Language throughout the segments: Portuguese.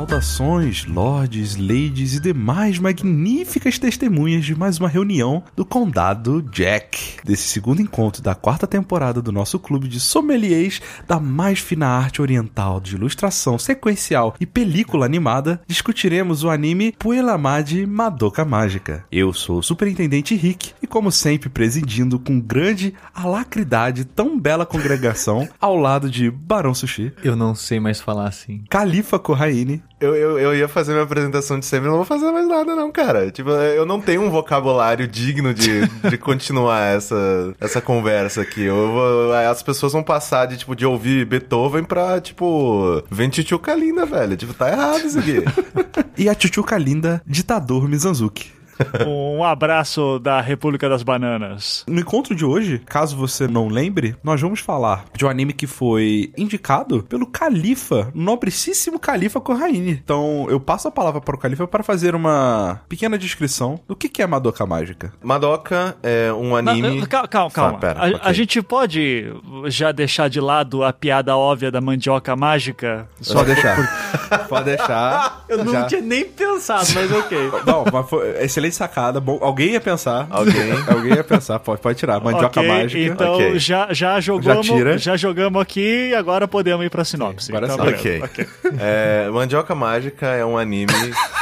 Saudações, lords, ladies e demais magníficas testemunhas de mais uma reunião do Condado Jack. Desse segundo encontro da quarta temporada do nosso clube de sommeliers da mais fina arte oriental de ilustração sequencial e película animada, discutiremos o anime Puelamade Madoka Mágica. Eu sou o Superintendente Rick e, como sempre, presidindo com grande alacridade tão bela congregação ao lado de Barão Sushi, Eu não sei mais falar assim. Califa Corraine, Eu, eu, eu ia fazer minha apresentação de sempre, não vou fazer mais nada, não, cara. Tipo, eu não tenho um vocabulário digno de, de continuar essa, essa conversa aqui. Eu vou- as pessoas vão passar de, tipo, de ouvir Beethoven pra, tipo, Ventituca linda, velho. Tipo, tá errado isso aqui. e a Chuchuca linda, ditador Mizanzuki. Um abraço da República das Bananas. No encontro de hoje, caso você não lembre, nós vamos falar de um anime que foi indicado pelo Califa, nobricíssimo Califa Corraine. Então, eu passo a palavra para o Califa para fazer uma pequena descrição do que que é Madoka Mágica. Madoka é um anime... Não, calma, calma. calma. Ah, pera, a, ok. a gente pode já deixar de lado a piada óbvia da mandioca mágica? Só deixar. Pode deixar. Eu não Já. tinha nem pensado, mas ok. Não, mas foi excelente sacada. Bom, alguém ia pensar. Alguém. alguém ia pensar. Pode, pode tirar. Mandioca Ok, mágica. Então Ok. já, já jogamos, Já tira. já jogamos aqui e agora podemos ir pra sinopse. agora Então, sim. beleza. Ok. É, Mandioca Mágica é um anime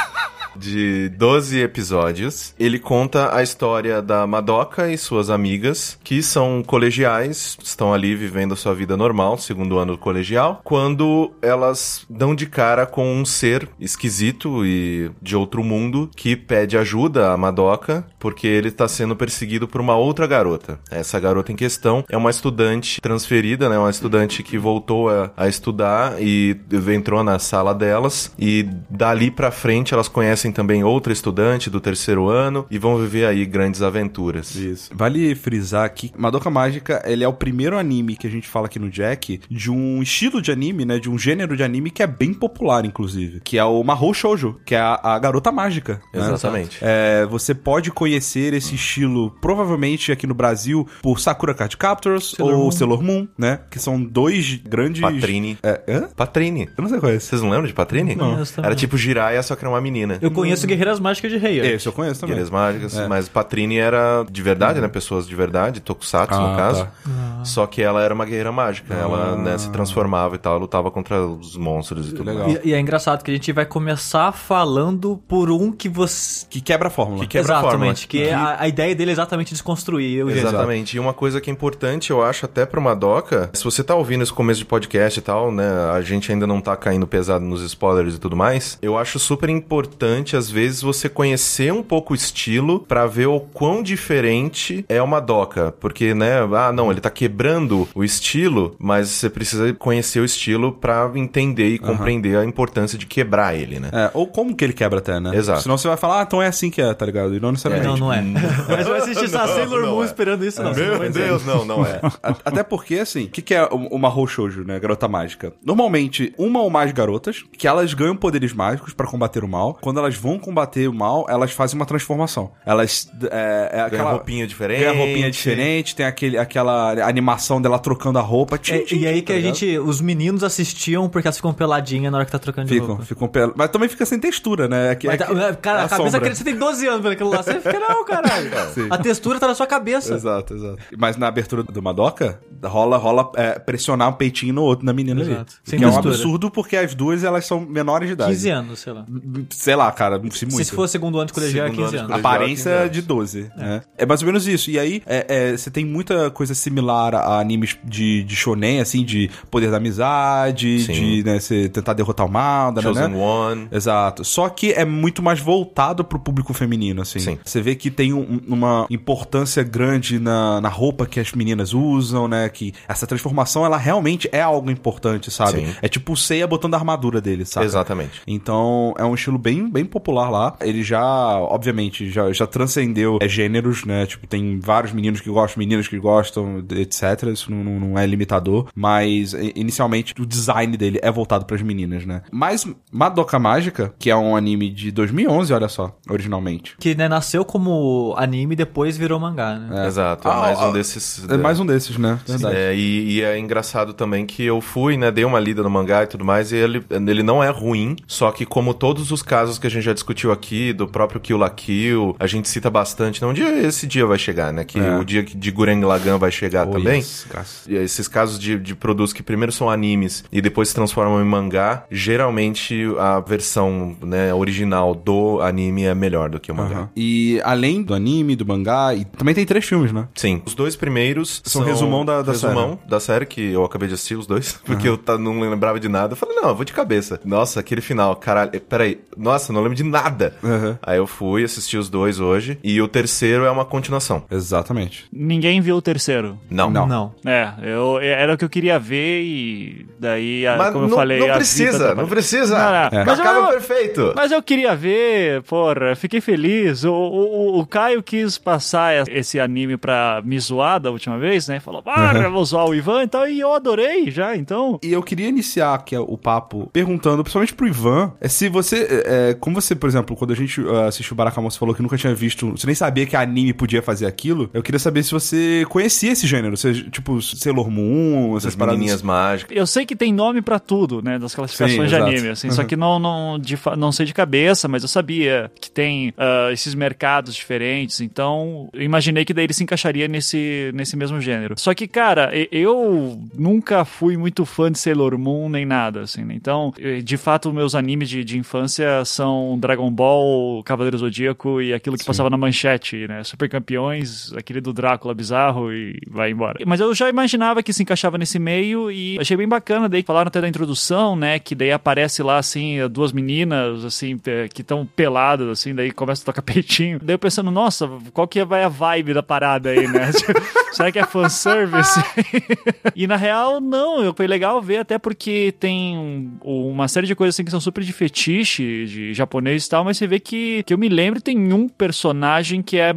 de 12 episódios. Ele conta a história da Madoka e suas amigas, que são colegiais, estão ali vivendo a sua vida normal, segundo ano colegial, quando elas dão de cara com um ser esquisito e de outro mundo que pede ajuda à Madoka, porque ele está sendo perseguido por uma outra garota. Essa garota em questão é uma estudante transferida, né? Uma estudante que voltou a, a estudar e entrou na sala delas e dali pra frente elas conhecem também outra estudante do terceiro ano e vão viver aí grandes aventuras. Isso. Vale frisar aqui, Madoka Mágica, ele é o primeiro anime que a gente fala aqui no Jack de um estilo de anime, né, de um gênero de anime que é bem popular, inclusive, que é o Mahou Shoujo, que é a, a garota mágica. né? Exatamente. É, você pode conhecer esse estilo, provavelmente aqui no Brasil, por Sakura Card Captors Sailor ou Moon. Sailor Moon, né, que são dois grandes... Patrine. É, hã? Patrine. Eu não sei qual é esse. Vocês não lembram de Patrine? Não. Também. Era tipo Jiraiya, só que era uma menina. Eu conheço Guerreiras Mágicas de Rei. Esse eu conheço também. Guerreiras mágicas, É. mas Patrine era de verdade, né? Pessoas de verdade, Tokusatsu Ah, no caso. tá. Só que ela era uma guerreira mágica. Ela né, se transformava e tal, lutava contra os monstros e tudo legal. E, e é engraçado que a gente vai começar falando por um que você. Que quebra a fórmula. Que quebra a fórmula. exatamente, que é a, a ideia dele é exatamente desconstruir o. Exatamente. E uma coisa que é importante, eu acho, até pra uma doca, se você tá ouvindo esse começo de podcast e tal, né, a gente ainda não tá caindo pesado nos spoilers e tudo mais, eu acho super importante, às vezes, você conhecer um pouco o estilo pra ver o quão diferente é uma doca. Porque, né, ah, não, ele tá quebrando o estilo, mas você precisa conhecer o estilo pra entender e compreender a importância de quebrar ele, né? É, ou como que ele quebra até, né? Exato. Senão você vai falar, ah, então é assim que é, tá ligado? E não necessariamente. Não, não é. Mas vai assistir Não, Sailor não Moon é. esperando isso, não. Meu Pois é. Deus, não, não é. Até porque, assim, o que, que é o- uma Shoujo, né? Garota mágica. Normalmente, uma ou mais garotas, que elas ganham poderes mágicos pra combater o mal. Quando elas vão combater o mal, elas fazem uma transformação. Elas. É, é aquela. roupinha diferente. Ganha roupinha diferente, tem aquele, aquela animação dela trocando a roupa. Tchim, É, tchim, e aí tchim, que tá a ligado? gente. Os meninos assistiam porque elas ficam peladinhas na hora que tá trocando de Ficam, roupa. ficam pel... Mas também fica sem textura, né? É que- Mas é tá- que- cara, é a cabeça que você tem 12 anos vendo aquilo lá. Você fica, não, caralho. Sim. A textura tá na sua cabeça. Exato, exato. Mas na abertura do Madoka, rola, rola é, pressionar um peitinho no outro, na menina ali. Exato. Sem que é um textura. absurdo porque as duas, elas são menores de idade. 15 anos, sei lá. Sei lá, cara, se muito. Se for segundo ano de colegial, é Segundo 15 ano de anos. Aparência 15 anos. de 12, né? É mais ou menos isso. E aí, é, é, você tem muita coisa similar a animes de, de shonen, assim, de poder da amizade, Sim. de né, você tentar derrotar o mal, né, Chosen né? One. Exato. Só que é muito mais voltado pro público feminino, assim. Sim. Você vê que tem um- uma importância grande na, na roupa que as meninas usam, né? Que essa transformação, ela realmente é algo importante, sabe? Sim. É tipo o Seiya botando a armadura dele, sabe? Exatamente. Então, é um estilo bem, bem popular lá. Ele já, obviamente, já, já transcendeu é, gêneros, né? Tipo, tem vários meninos que gostam, meninas que gostam, etc. Isso não, não, não é limitador. Mas, inicialmente, o design dele é voltado pras meninas, né? Mas Madoka Mágica, que é um anime de 2011, olha só, originalmente. Que né, nasceu como anime e depois virou mangá, né? Exato, é Ah, mais ah, um desses. É mais um desses, né? Verdade. É, e, e é engraçado também que eu fui, né, dei uma lida no mangá e tudo mais, e ele, ele não é ruim, só que como todos os casos que a gente já discutiu aqui, do próprio Kill la Kill, a gente cita bastante, não, um dia esse dia vai chegar, né, que É. o dia de Gurren Lagann vai chegar Oh, também. yes. E esses casos de, de produtos que primeiro são animes e depois se transformam em mangá, geralmente a versão né, original do anime é melhor do que o mangá. Aham. E além do anime, do mangá, e também tem três filmes, né? Sim, os dois primeiros São resumão da- da resumão série. da série que eu acabei de assistir os dois, porque eu tá- não lembrava de nada. Eu falei, não, eu vou de cabeça. Nossa, aquele final, caralho, peraí, nossa, não lembro de nada. Aham. Aí eu fui assistir os dois hoje e o terceiro é uma continuação. Exatamente. Ninguém viu o terceiro. Não. Não. Não. É, eu, era o que eu queria ver e daí, a- como eu não, falei... não precisa, não precisa. Não, não. É. Mas Acaba eu- perfeito. Mas eu queria ver, porra, fiquei feliz. O, o, o Caio quis passar esse anime pra me zoar da última vez, né? Falou, ah, eu vou zoar o Ivan e tal, e eu adorei já, então. E eu queria iniciar aqui o papo perguntando, principalmente pro Ivan, é se você, é, é, como você, por exemplo, quando a gente uh, assistiu o Barakamon, você falou que nunca tinha visto, você nem sabia que anime podia fazer aquilo, eu queria saber se você conhecia esse gênero, você, tipo, Sailor Moon, essas As paradas. menininhas mágicas. Eu sei que tem nome pra tudo, né, das classificações Sim, de exato. anime, assim, só que não, não, de, não sei de cabeça, mas eu sabia que tem ah, esses mercados diferentes, então eu imaginei que daí ele se encaixaria nesse, nesse mesmo gênero. Só que, cara, eu nunca fui muito fã de Sailor Moon nem nada, assim, né? então, eh, de fato, meus animes de, de infância são Dragon Ball, Cavaleiro Zodíaco e aquilo que passava na manchete, né, Super Campeões, aquele do Drácula bizarro e vai embora. Mas eu já imaginava que se encaixava nesse meio e achei bem bacana, daí falaram até da introdução, né, que daí aparece lá, assim, duas meninas, assim, que estão peladas, assim, daí começa a tocar peitinho. Daí eu pensando, nossa, qual que vai a vibe da parada aí, né? Será que é fanservice? e na real, não, eu- foi legal ver, até porque tem um- uma série de coisas assim que são super de fetiche, de japonês e tal, mas você vê que, que eu me lembro, tem um personagem que é,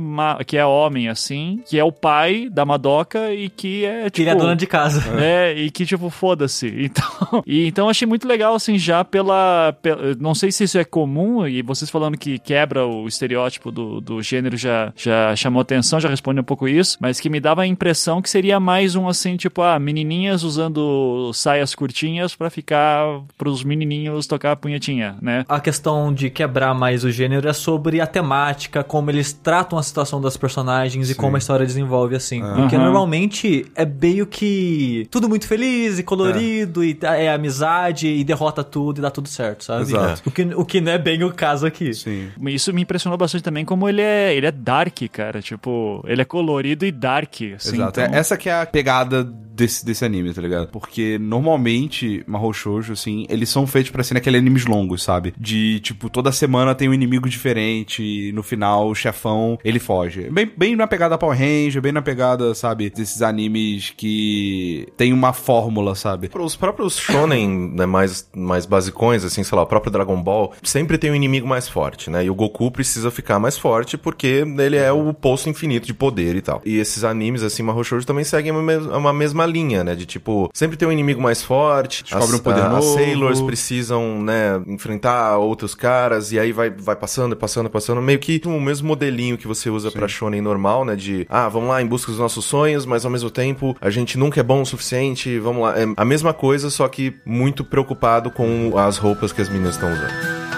que é homem, assim, que é o pai da Madoka e que é, tipo... Que ele é dona de casa. É, e que tipo, foda-se. Então, e, então achei muito legal, assim, já pela, pela- Não sei se isso é comum, e vocês falando que quebra o estereótipo do, do gênero já, já chamou atenção, já responde um pouco isso, mas que me dava a impressão que seria mais um, assim, tipo, ah, menininhas usando saias curtinhas pra ficar pros menininhos tocar a punhetinha, né? A questão de quebrar mais o gênero é sobre a temática, como eles tratam a situação das personagens e como a história desenvolve assim. Porque Aham. normalmente é meio que tudo muito feliz e colorido e é amizade e derrota tudo e dá tudo certo, sabe? Exato. O que, o que não é bem o caso aqui. Sim. Isso me impressionou bastante também, como ele é, ele é dark, cara. Tipo, ele é colorido e dark. Assim, Exato. então- É- Essa que é a pegada desse, desse anime, tá ligado? Porque normalmente, Mahou Shoujo, assim, eles são feitos pra ser aqueles animes longos, sabe? De, tipo, toda semana tem um inimigo diferente e no final o chefão, ele foge. Bem, bem na pegada Power Ranger, bem na pegada, sabe? Desses animes que tem uma fórmula, sabe? Os próprios shonen, né, mais, mais basicões, assim, sei lá, o próprio Dragon Ball, sempre tem um inimigo mais forte, né? E o Goku precisa ficar mais forte porque ele é o poço infinito de poder e tal. E esses animes, assim, Mahou Shoujo também seguem uma, mes- uma mesma linha, né? De tipo, sempre tem um inimigo mais forte, Descobre as, um poder a- as novo. Sailors precisam, né, enfrentar outros caras e aí vai, vai passando, passando, passando, meio que o mesmo modelinho que você usa pra shonen normal, né? De, ah, vamos lá em busca dos nossos sonhos, mas ao mesmo tempo a gente nunca é bom o suficiente, vamos lá. É a mesma coisa, só que muito preocupado com as roupas que as meninas estão usando.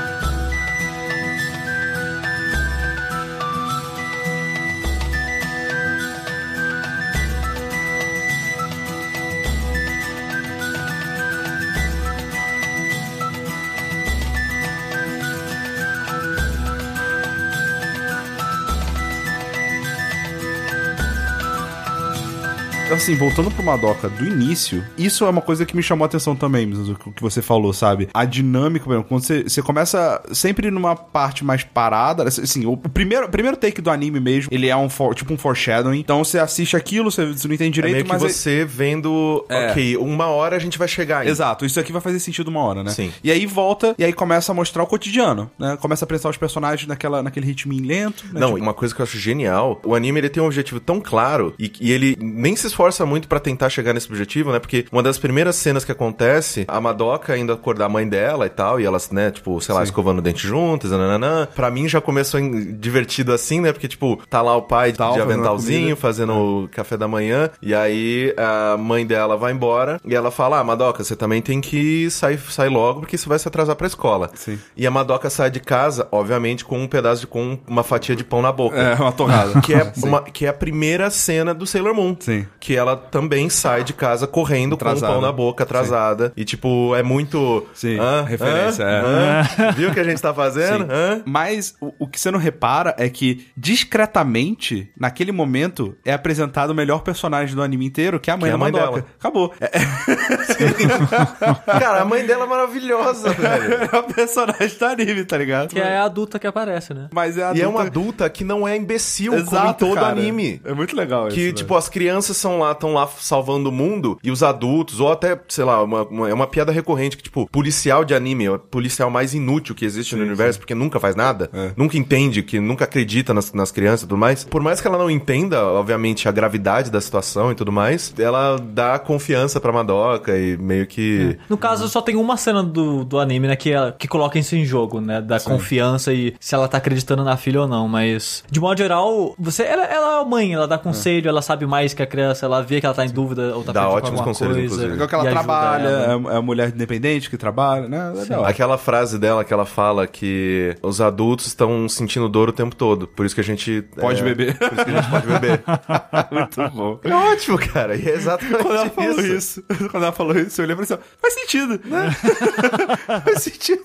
Assim, voltando pro Madoka do início, isso é uma coisa que me chamou a atenção também, o que você falou, sabe? A dinâmica, exemplo, quando você, você começa sempre numa parte mais parada, assim, o primeiro, primeiro take do anime mesmo, ele é um for, tipo um foreshadowing. Então você assiste aquilo, você, você não entende direito, é meio que mas. você vendo, É. ok, uma hora a gente vai chegar aí. Exato, isso aqui vai fazer sentido uma hora, né? Sim. E aí volta, e aí começa a mostrar o cotidiano, né? Começa a apresentar os personagens naquela, naquele ritminho lento. Né? Não, Tipo, uma coisa que eu acho genial, o anime ele tem um objetivo tão claro e, e ele nem se esforça muito pra tentar chegar nesse objetivo, né? Porque uma das primeiras cenas que acontece, a Madoka indo acordar a mãe dela e tal, e elas, né, tipo, sei lá, Sim. escovando o dente juntas, nananã. Pra mim já começou divertido assim, né? Porque, tipo, tá lá o pai de, Tal, de aventalzinho, fazendo o café da manhã, e aí a mãe dela vai embora e ela fala: Ah, Madoka, você também tem que sair, sair logo porque você vai se atrasar pra escola. Sim. E a Madoka sai de casa, obviamente, com um pedaço de. com uma fatia de pão na boca. É, uma torrada. Que é, uma, que é a primeira cena do Sailor Moon. Sim. Que ela também sai de casa correndo Atrasada. com um pão na boca, atrasada. E, tipo, é muito. Sim, Hã? referência, Hã? é. Hã? Viu o que a gente tá fazendo? Sim. Hã? Mas o, o que você não repara é que, discretamente, naquele momento, é apresentado o melhor personagem do anime inteiro, que é a mãe Que é da a mãe Madoka. dela. Acabou. É, Cara, a mãe dela é maravilhosa, velho. é o personagem do anime, tá ligado? Que é a adulta que aparece, né? Mas é E adulta... é uma adulta que não é imbecil, como em Exato, todo cara. anime. É muito legal Que, isso, né? tipo, as crianças são lá, estão lá salvando o mundo e os adultos, ou até, sei lá, uma, uma- é uma piada recorrente que, tipo, policial de anime é o policial mais inútil que existe no universo, porque nunca faz nada, É. nunca entende, que nunca acredita nas, nas crianças e tudo mais. Por mais que ela não entenda, obviamente, a gravidade da situação e tudo mais, ela dá confiança pra Madoka e meio que. No caso, só tem uma cena do, do anime, né, que, é, que coloca isso em jogo, né? Da confiança e se ela tá acreditando na filha ou não. Mas, de modo geral, você. Ela, ela é a mãe, ela dá conselho, ela sabe mais que a criança, ela vê que ela tá em dúvida ou tá Dá ótimos alguma conselhos, coisa. inclusive. É igual que ela trabalha, ela. é é a mulher independente que trabalha, né? É. Aquela frase dela que ela fala que os adultos estão sentindo dor o tempo todo. Por isso que a gente. Pode é, beber. Por isso que a gente pode beber. Muito bom. É ótimo, cara. E é exatamente Quando ela isso. falou isso, quando ela falou isso, eu olhei pra assim, ó, faz sentido, né? faz sentido.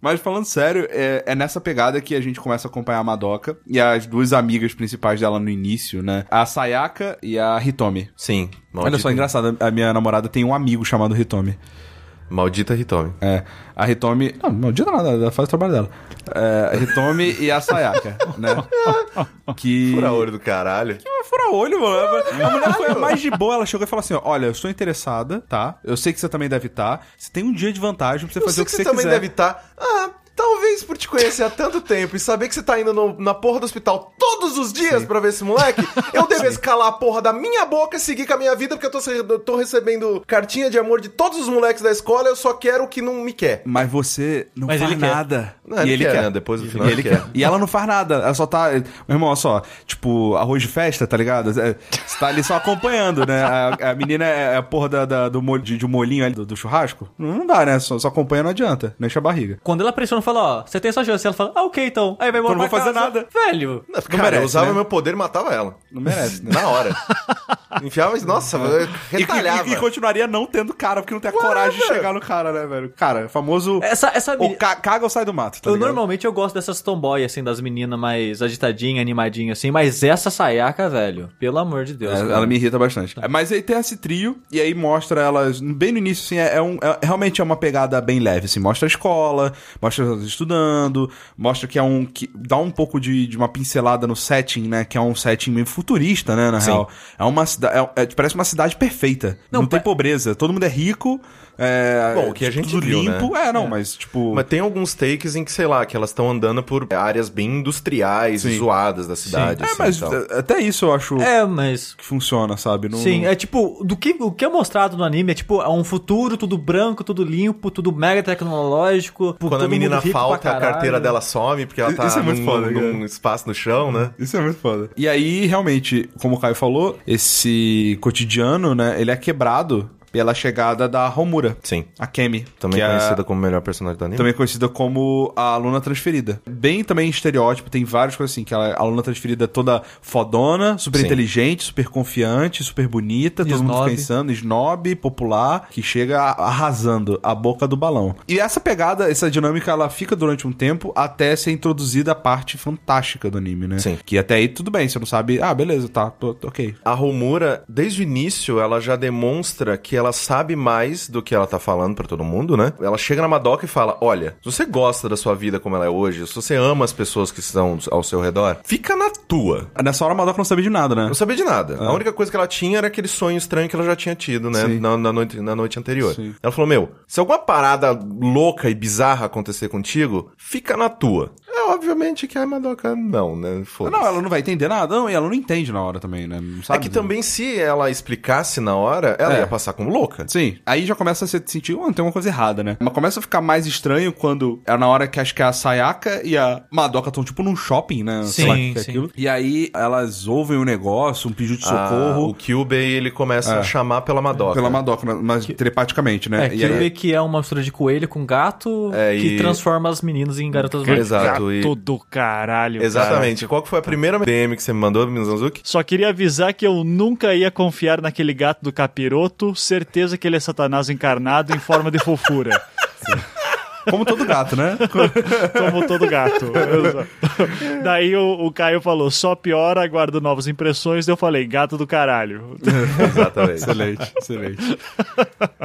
Mas falando sério, é, é nessa pegada que a gente começa a acompanhar a Madoka e as duas amigas principais dela no início, né? A Sayaka e a Hitomi. Sim. Olha Maldita, só, engraçado, a minha namorada tem um amigo chamado Hitomi. Maldita Hitomi. É, a Hitomi... Não, não diga nada, ela faz o trabalho dela. É, Hitomi e a Sayaka, né? Que... Fura olho do caralho. Fura olho, mano. A mulher foi a mais de boa. Ela chegou e falou assim: ó, Olha, eu estou interessada, tá? Eu sei que você também deve estar. Você tem um dia de vantagem pra você Eu fazer o que que você você também quiser. deve estar. Ah, talvez por te conhecer há tanto tempo e saber que você tá indo no- na porra do hospital todos os dias pra ver esse moleque, eu devo escalar a porra da minha boca e seguir com a minha vida porque eu tô, eu tô recebendo cartinha de amor de todos os moleques da escola, eu só quero o que não me quer. Mas você não Mas faz ele quer. nada. Não, ele quer, né? Depois do final e ele ele quer. quer. E ela não faz nada. Ela só tá. Meu irmão, olha só. Tipo, arroz de festa, tá ligado? É, Você tá ali só acompanhando, né? A, a menina é a porra da, da- do molho, de, de um molhinho ali do, do churrasco. Não, dá, né? Só, só acompanha não adianta. Não enche a barriga. Quando ela pressiona e fala, ó, você tem essa chance, ela fala, ah, ok, então. Aí vai embora Eu não vou fazer casa. nada. Velho. Cara, merece, eu usava né? meu poder e matava ela. Não merece, né? Na hora. Enfiava, nossa, eu E, retalhava. e- e continuaria não tendo cara, porque não tem a coragem de chegar no cara, né, velho? Cara, famoso. Essa, essa Ou menina... ca- caga ou sai do mato, tá Eu ligado? normalmente eu gosto dessas tomboy, assim, das meninas mais agitadinhas, animadinhas, assim, mas essa Sayaka, velho, pelo amor de Deus. É, ela me irrita bastante. Mas aí tem esse trio, e aí mostra elas, bem no início, assim, é, é um, é- realmente é uma pegada bem leve, assim, mostra a escola, mostra estudando, mostra que é um, que dá um pouco de, de uma pincelada no setting, né, que é um setting meio futurista, né, na Sim. real. É uma cidade, é, é- parece uma cidade perfeita. Não, Não, tem pa- pobreza, todo mundo é rico, é... Bom, o que a gente tudo viu, limpo, né? é, não, mas tipo... Mas tem alguns takes em que, sei lá, que elas estão andando por áreas bem industriais e Sim. zoadas da cidade. é, assim, mas e tal. é, até isso eu acho É, mas... que funciona, sabe? Não- Sim, não- é tipo, do que, o que é mostrado no anime é tipo, é um futuro tudo branco, tudo limpo, tudo mega tecnológico. Quando todo a menina falta, a carteira dela some, porque ela tá Isso é muito num, foda, num espaço no chão, né? Isso é muito foda. E aí, realmente, como o Caio falou, esse cotidiano, né, ele é quebrado E ela é chegada da Homura, Sim. a Kemi. Também é- conhecida como melhor personagem do anime. Também conhecida como a aluna transferida. Bem também estereótipo, tem várias coisas assim, que ela é a aluna transferida toda fodona, super Sim. inteligente, super confiante, super bonita, todo mundo Snob. fica pensando, snob, popular, que chega arrasando a boca do balão. E essa pegada, essa dinâmica, ela fica durante um tempo até ser introduzida a parte fantástica do anime, né? Sim. Que até aí tudo bem, você não sabe, ah, beleza, tá, tô- tô ok. A Homura, desde o início, ela já demonstra que ela sabe mais do que ela tá falando pra todo mundo, né? Ela chega na Madoka e fala: Olha, se você gosta da sua vida como ela é hoje, se você ama as pessoas que estão ao seu redor, fica na tua. Nessa hora a Madoka não sabia de nada, né? Não sabia de nada. A única coisa que ela tinha era aquele sonho estranho que ela já tinha tido, né? Na, na noite, na noite anterior. Sim. Ela falou: Meu, se alguma parada louca e bizarra acontecer contigo, fica na tua. É obviamente que a Madoka não, né? Foda-se. Não, ela não vai entender nada. Não, e ela não entende na hora também, né? Não É sabe que também, se ela explicasse na hora, ela É. ia passar como louca. Sim, aí já começa a se sentir, oh, tem uma coisa errada, né? Mas começa a ficar mais estranho quando é na hora que acho que a Sayaka e a Madoka estão tipo num shopping, né? Lá Sim, que é sim. aquilo. E aí elas ouvem um negócio, um pedido de Ah, socorro o Kyubei, ele começa É. a chamar pela Madoka. pela Madoka, mas telepaticamente, né? É, E Kyubey aí- que é uma mistura de coelho com gato É, que e- transforma as meninas em garotas mágicas. Exato, e- Gato do caralho. cara. Exatamente. Qual que foi a primeira DM que você me mandou, Mizanzuki? Só queria avisar que eu nunca ia confiar naquele gato do capiroto, certeza que ele é Satanás encarnado em forma de fofura. Como todo gato, né? Como todo gato. Exato. Daí o, o Caio falou, só piora, aguardo novas impressões. Daí eu falei, gato do caralho. Exatamente. excelente, excelente.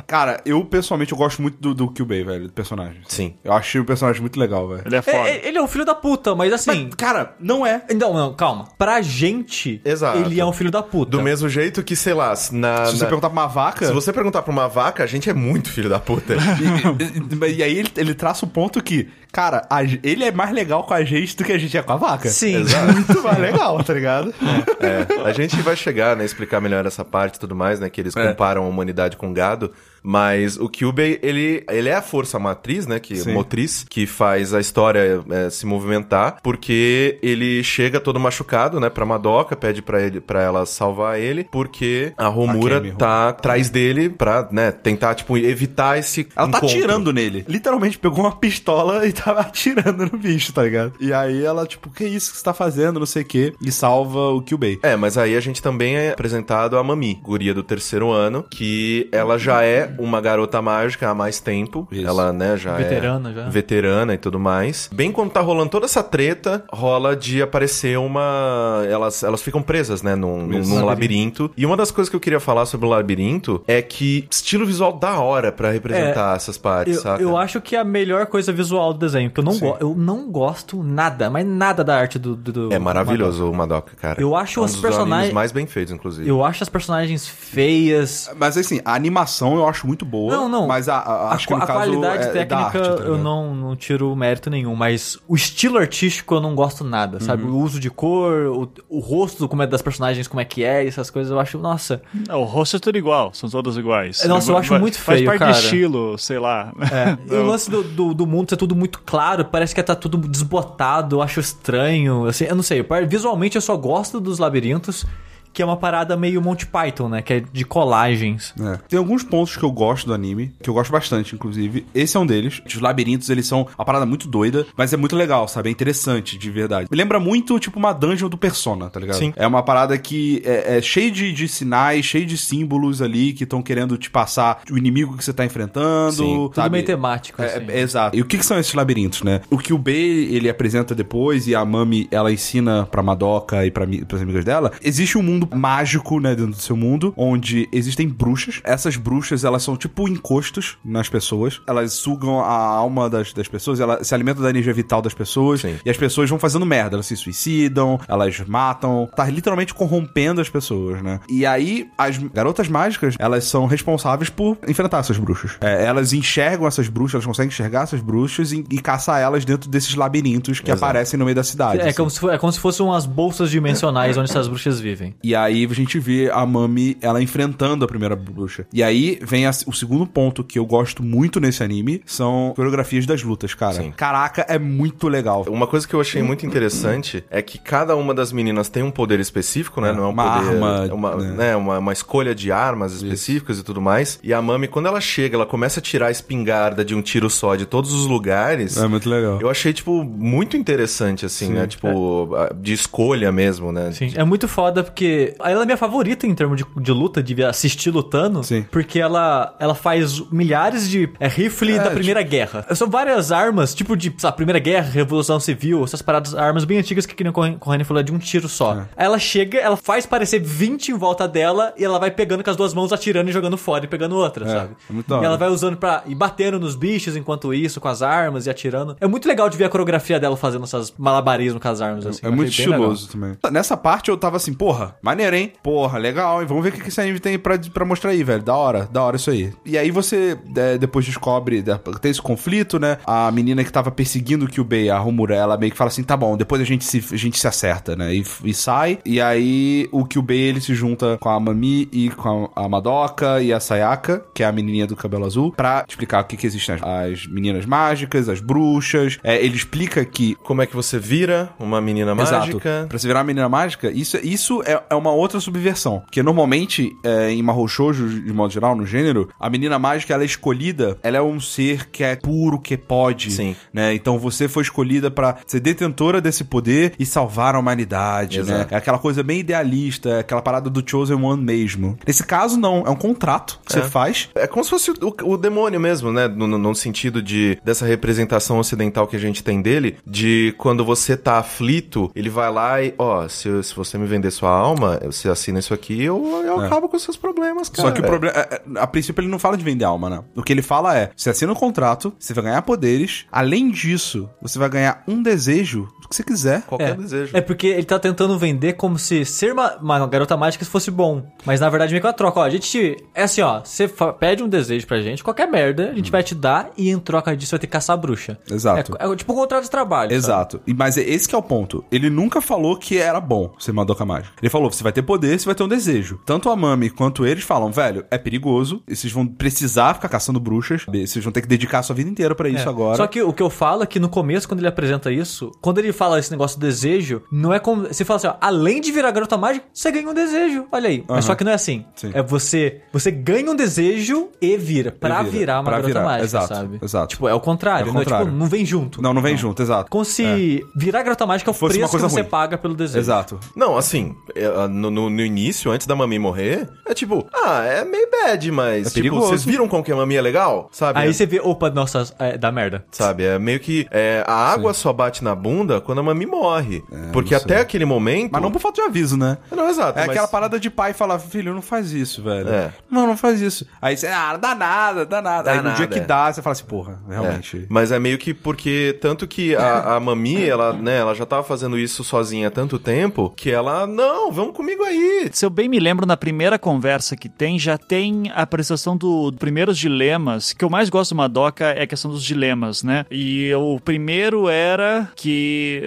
Cara, eu pessoalmente eu gosto muito do, do Kyubey, velho, do personagem. Sim. Eu achei o personagem muito legal, velho. Ele é foda. É, é, ele é um filho da puta, mas assim. Mas, cara, não é. Não, não, calma. Pra gente, Exato. ele é um filho da puta. Do mesmo jeito que, sei lá, na, Se você na- perguntar pra uma vaca. se você perguntar pra uma vaca, a gente é muito filho da puta. E, e- e aí ele, ele traça o ponto que, cara, a ele é mais legal com a gente do que a gente é com a vaca. Sim. Muito mais legal, tá ligado? É, a gente vai chegar, né, explicar melhor essa parte e tudo mais, né, que eles É. comparam a humanidade com gado, mas o Kyubey, ele, ele é a força matriz, né, que Sim. motriz, que faz a história é, se movimentar, porque ele chega todo machucado, né, pra Madoka, pede pra, ele, pra ela salvar ele, porque a Romura Kemi, tá atrás dele pra, né, tentar, tipo, evitar esse Ela tá encontro. atirando nele. Literalmente pegou uma pistola e tava atirando no bicho, tá ligado? E aí ela, tipo, que isso que você tá fazendo, não sei o quê, e salva o Kyubey. É, mas aí a gente também é apresentado a Mami, guria do terceiro ano, que ela já é uma garota mágica há mais tempo. Isso. Ela, né, já Veterana, é já. veterana e tudo mais. Bem quando tá rolando toda essa treta, rola de aparecer uma... Elas, elas ficam presas, né, num, num- num labirinto. E uma das coisas que eu queria falar sobre o labirinto é que estilo visual da hora pra representar essas partes, Eu, saca? eu acho que é a melhor coisa visual do desenho, porque eu não, go- eu não gosto nada, mas nada da arte do. do- do É maravilhoso o Madoka, cara. Eu acho é um os dos personagens- mais bem feitos, inclusive. Eu acho as personagens feias. Mas assim, a animação eu acho muito boa. Não, não. Mas a, a- A, acho que no a caso qualidade é da técnica arte, tá eu não, não tiro mérito nenhum, mas o estilo artístico eu não gosto nada, sabe? Uhum. O uso de cor, o, o rosto como é das personagens, como é que é, essas coisas eu acho, nossa. Não, o rosto é tudo igual, são todos iguais. Nossa, eu acho muito Faz feio, parte cara. do estilo, sei lá. É, e o lance do, do, do mundo ser tudo muito claro, parece que tá tudo desbotado, eu acho estranho. Assim, eu não sei, visualmente eu só gosto dos labirintos, que é uma parada meio Monty Python, né? Que é de colagens. É. Tem alguns pontos que eu gosto do anime, que eu gosto bastante, inclusive. Esse é um deles. Os labirintos, eles são uma parada muito doida, mas é muito legal, sabe? É interessante, de verdade. Me lembra muito, tipo, uma dungeon do Persona, tá ligado? Sim. É uma parada que é, é cheio de, de sinais, cheio de símbolos ali que estão querendo te passar o inimigo que você tá enfrentando. Sim. Tudo sabe? meio temático, É, assim. é, exato. E o que, que são esses labirintos, né? O que o B ele apresenta depois e a Mami ela ensina pra Madoka e pra, pras amigas dela. Existe um mundo mágico, né, dentro do seu mundo, onde existem bruxas. Essas bruxas, elas são tipo encostos nas pessoas. Elas sugam a alma das, das pessoas, elas se alimentam da energia vital das pessoas. Sim. E as pessoas vão fazendo merda. Elas se suicidam, elas matam. Tá literalmente corrompendo as pessoas, né? E aí, as garotas mágicas, elas são responsáveis por enfrentar essas bruxas. É, elas enxergam essas bruxas, elas conseguem enxergar essas bruxas e, e caçar elas dentro desses labirintos que Exato. aparecem no meio da cidade. É, assim. como se, é como se fossem umas bolsas dimensionais onde essas bruxas vivem. E E aí a gente vê a Mami, ela enfrentando a primeira bruxa. E aí vem a- o segundo ponto que eu gosto muito nesse anime, são coreografias das lutas, cara. Sim. Caraca, é muito legal. Uma coisa que eu achei muito interessante é que cada uma das meninas tem um poder específico, né? Não é um uma poder. arma, é uma, né? né, uma, uma escolha de armas específicas e tudo mais. E a Mami, quando ela chega, ela começa a tirar a espingarda de um tiro só de todos os lugares. É muito legal. Eu achei, tipo, muito interessante, assim, né? Tipo, a- de escolha mesmo, né? Sim, é muito foda porque ela é minha favorita em termos de, de luta, de assistir lutando. Sim. Porque ela, ela faz milhares de é, rifle da Primeira Guerra. São várias armas, tipo de sei lá, Primeira Guerra, Revolução Civil, essas paradas, armas bem antigas que, que nem o Corrêne- falou, é de um tiro só. Aí ela chega, ela faz parecer 20 em volta dela e ela vai pegando com as duas mãos, atirando e jogando fora e pegando outra, sabe? é muito da e ela vai usando pra ir batendo nos bichos enquanto isso, com as armas e atirando. É muito legal de ver a coreografia dela fazendo essas malabarismos com as armas, assim. É muito estiloso também. Nessa parte eu tava assim, porra, maneiro, hein? Porra, legal, hein? Vamos ver o que esse anime tem pra, pra mostrar aí, velho. Da hora, da hora isso aí. E aí você é, depois descobre, da- tem esse conflito, né? A menina que tava perseguindo o Kyubei, a Homura, ela meio que fala assim, tá bom, depois a gente se, a gente se acerta, né? E, e sai. E aí o Kyubei, ele se junta com a Mami e com a, a Madoka e a Sayaka, que é a menininha do cabelo azul, pra explicar o que que existem as, as meninas mágicas, as bruxas. É, ele explica que Como é que você vira uma menina mágica? Exato. Pra você virar uma menina mágica, isso, isso é, é uma outra subversão. Porque normalmente, é, em Mahou Shoujo, de modo geral, no gênero, a menina mágica, ela é escolhida, ela é um ser que é puro, que pode. Sim. Né? Então você foi escolhida pra ser detentora desse poder e salvar a humanidade, né? Exato. É aquela coisa bem idealista, é aquela parada do Chosen One mesmo. Nesse caso, não. É um contrato que você faz. É como se fosse o, o demônio mesmo, né? No, no- no sentido de dessa representação ocidental que a gente tem dele, de quando você tá aflito, ele vai lá e, ó, se, se você me vender sua alma, você assina isso aqui, eu, eu acabo com os seus problemas, cara. Só que o problema. é- é- A princípio, ele não fala de vender alma, né? O que ele fala é: você assina um contrato, você vai ganhar poderes. Além disso, você vai ganhar um desejo do que você quiser. Qualquer É, desejo. é porque ele tá tentando vender como se ser uma, uma garota mágica fosse bom. Mas na verdade meio que uma troca. Ó, a gente. É assim, ó. Você pede um desejo pra gente, qualquer merda, a gente vai te dar e em troca disso vai ter que caçar a bruxa. Exato. É, é tipo um contrato de trabalho. sabe? Exato. E, mas é esse que é o ponto. Ele nunca falou que era bom ser Madoka Mágica. Ele falou: você vai ter poder, você vai ter um desejo. Tanto a Mami quanto eles falam, velho, é perigoso. E vocês vão precisar ficar caçando bruxas. Vocês vão ter que dedicar a sua vida inteira pra isso É. agora. Só que o que eu falo é que no começo, quando ele apresenta isso, quando ele fala esse negócio do desejo, não é como. Você fala assim, ó, além de virar garota mágica, você ganha um desejo. Olha aí. Mas só que não é assim. Sim. É você. Você ganha um desejo e vira. Pra vira. virar uma Pra garota virar. mágica, Exato, sabe? exato. Tipo, é o contrário. É o não, é, contrário. tipo, não vem junto. Não, não vem junto, exato. Como se virar garota mágica é o preço que você ruim. paga pelo desejo. Exato. Não, assim, é, no, no- no início, antes da Mami morrer, é tipo, ah, é meio bad, mas, tipo, perigoso. vocês viram como que a Mami é legal? Sabe? Aí você vê, opa, nossa, é, dá merda. Sabe, é meio que é, a água só bate na bunda quando a Mami morre. Porque É, sei. até aquele momento... Mas não por falta de aviso, né? Não, exato. É mas- aquela parada de pai falar, filho, não faz isso, velho. É. Não, não faz isso. Aí você, ah, dá nada, dá nada. Dá Aí no dia nada, que é. dá, você fala assim, porra, É, realmente. mas é meio que porque tanto que a, a Mami, ela, né, ela já tava fazendo isso sozinha há tanto tempo que ela, não, vamos comigo aí. Se eu bem me lembro, na primeira conversa que tem, já tem a apresentação do primeiros dilemas. que eu mais gosto do Madoka é a questão dos dilemas, né? E o primeiro era que,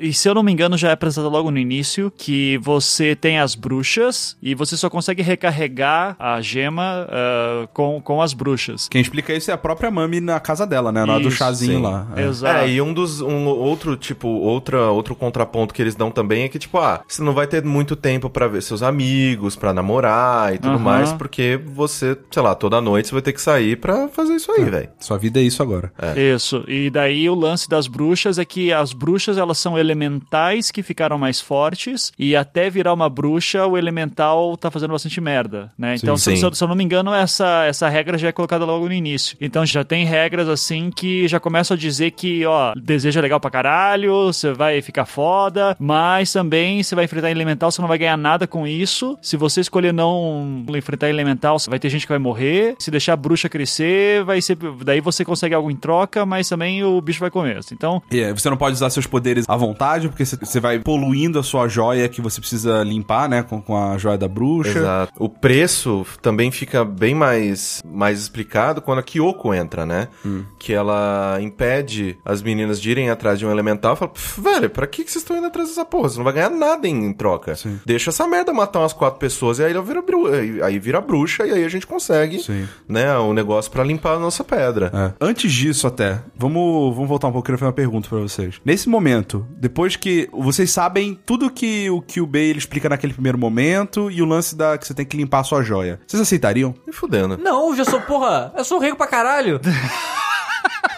e se eu não me engano, já é apresentado logo no início, que você tem as bruxas e você só consegue recarregar a gema ah, com, com as bruxas. Quem explica isso é a própria Mami na casa dela, né? Lá do chazinho sim. lá. É. Exato. É, e um dos um outro tipo, outra outro contraponto que eles dão também é que tipo, ah, você não vai ter muito tempo pra ver seus amigos, pra namorar e tudo Aham. mais, porque você, sei lá, toda noite você vai ter que sair pra fazer isso aí, velho. Sua vida é isso agora. Isso. E daí o lance das bruxas é que as bruxas elas são elementais que ficaram mais fortes e até virar uma bruxa o elemental tá fazendo bastante merda, né? Então, se, sim. se eu- se eu não me engano, essa, essa regra já é colocada logo no início. Então já tem regras assim que já começam a dizer que, ó, desejo é legal pra caralho, você vai ficar foda, mas também você vai enfrentar elemental, você não vai ganhar nada com isso. Se você escolher não enfrentar elemental, vai ter gente que vai morrer. Se deixar a bruxa crescer, vai ser. Daí você consegue algo em troca, mas também o bicho vai comer. Então, E, é, você não pode usar seus poderes à vontade, porque você- vai poluindo a sua joia que você precisa limpar, né? Com, com a joia da bruxa. Exato. O preço também fica bem mais, mais explicado quando a Kyoko entra, né? Hum. Que ela impede as meninas de irem atrás de um elemental e fala, "Pff, velho, pra que que vocês estão indo atrás dessa porra? Você não vai ganhar nada em troca. Deixa essa merda matar umas quatro pessoas e aí ela vira, bru- aí- vira bruxa e aí a gente consegue, Sim. né, o negócio pra limpar a nossa pedra. É. Antes disso, até, vamos, vamos voltar um pouco. Eu queria fazer uma pergunta pra vocês. Nesse momento, depois que vocês sabem tudo que o que o Bay ele explica naquele primeiro momento e o lance da que você tem que limpar a sua joia, vocês aceitariam? Me fudendo. Não, eu já sou, porra, eu sou rico pra caralho.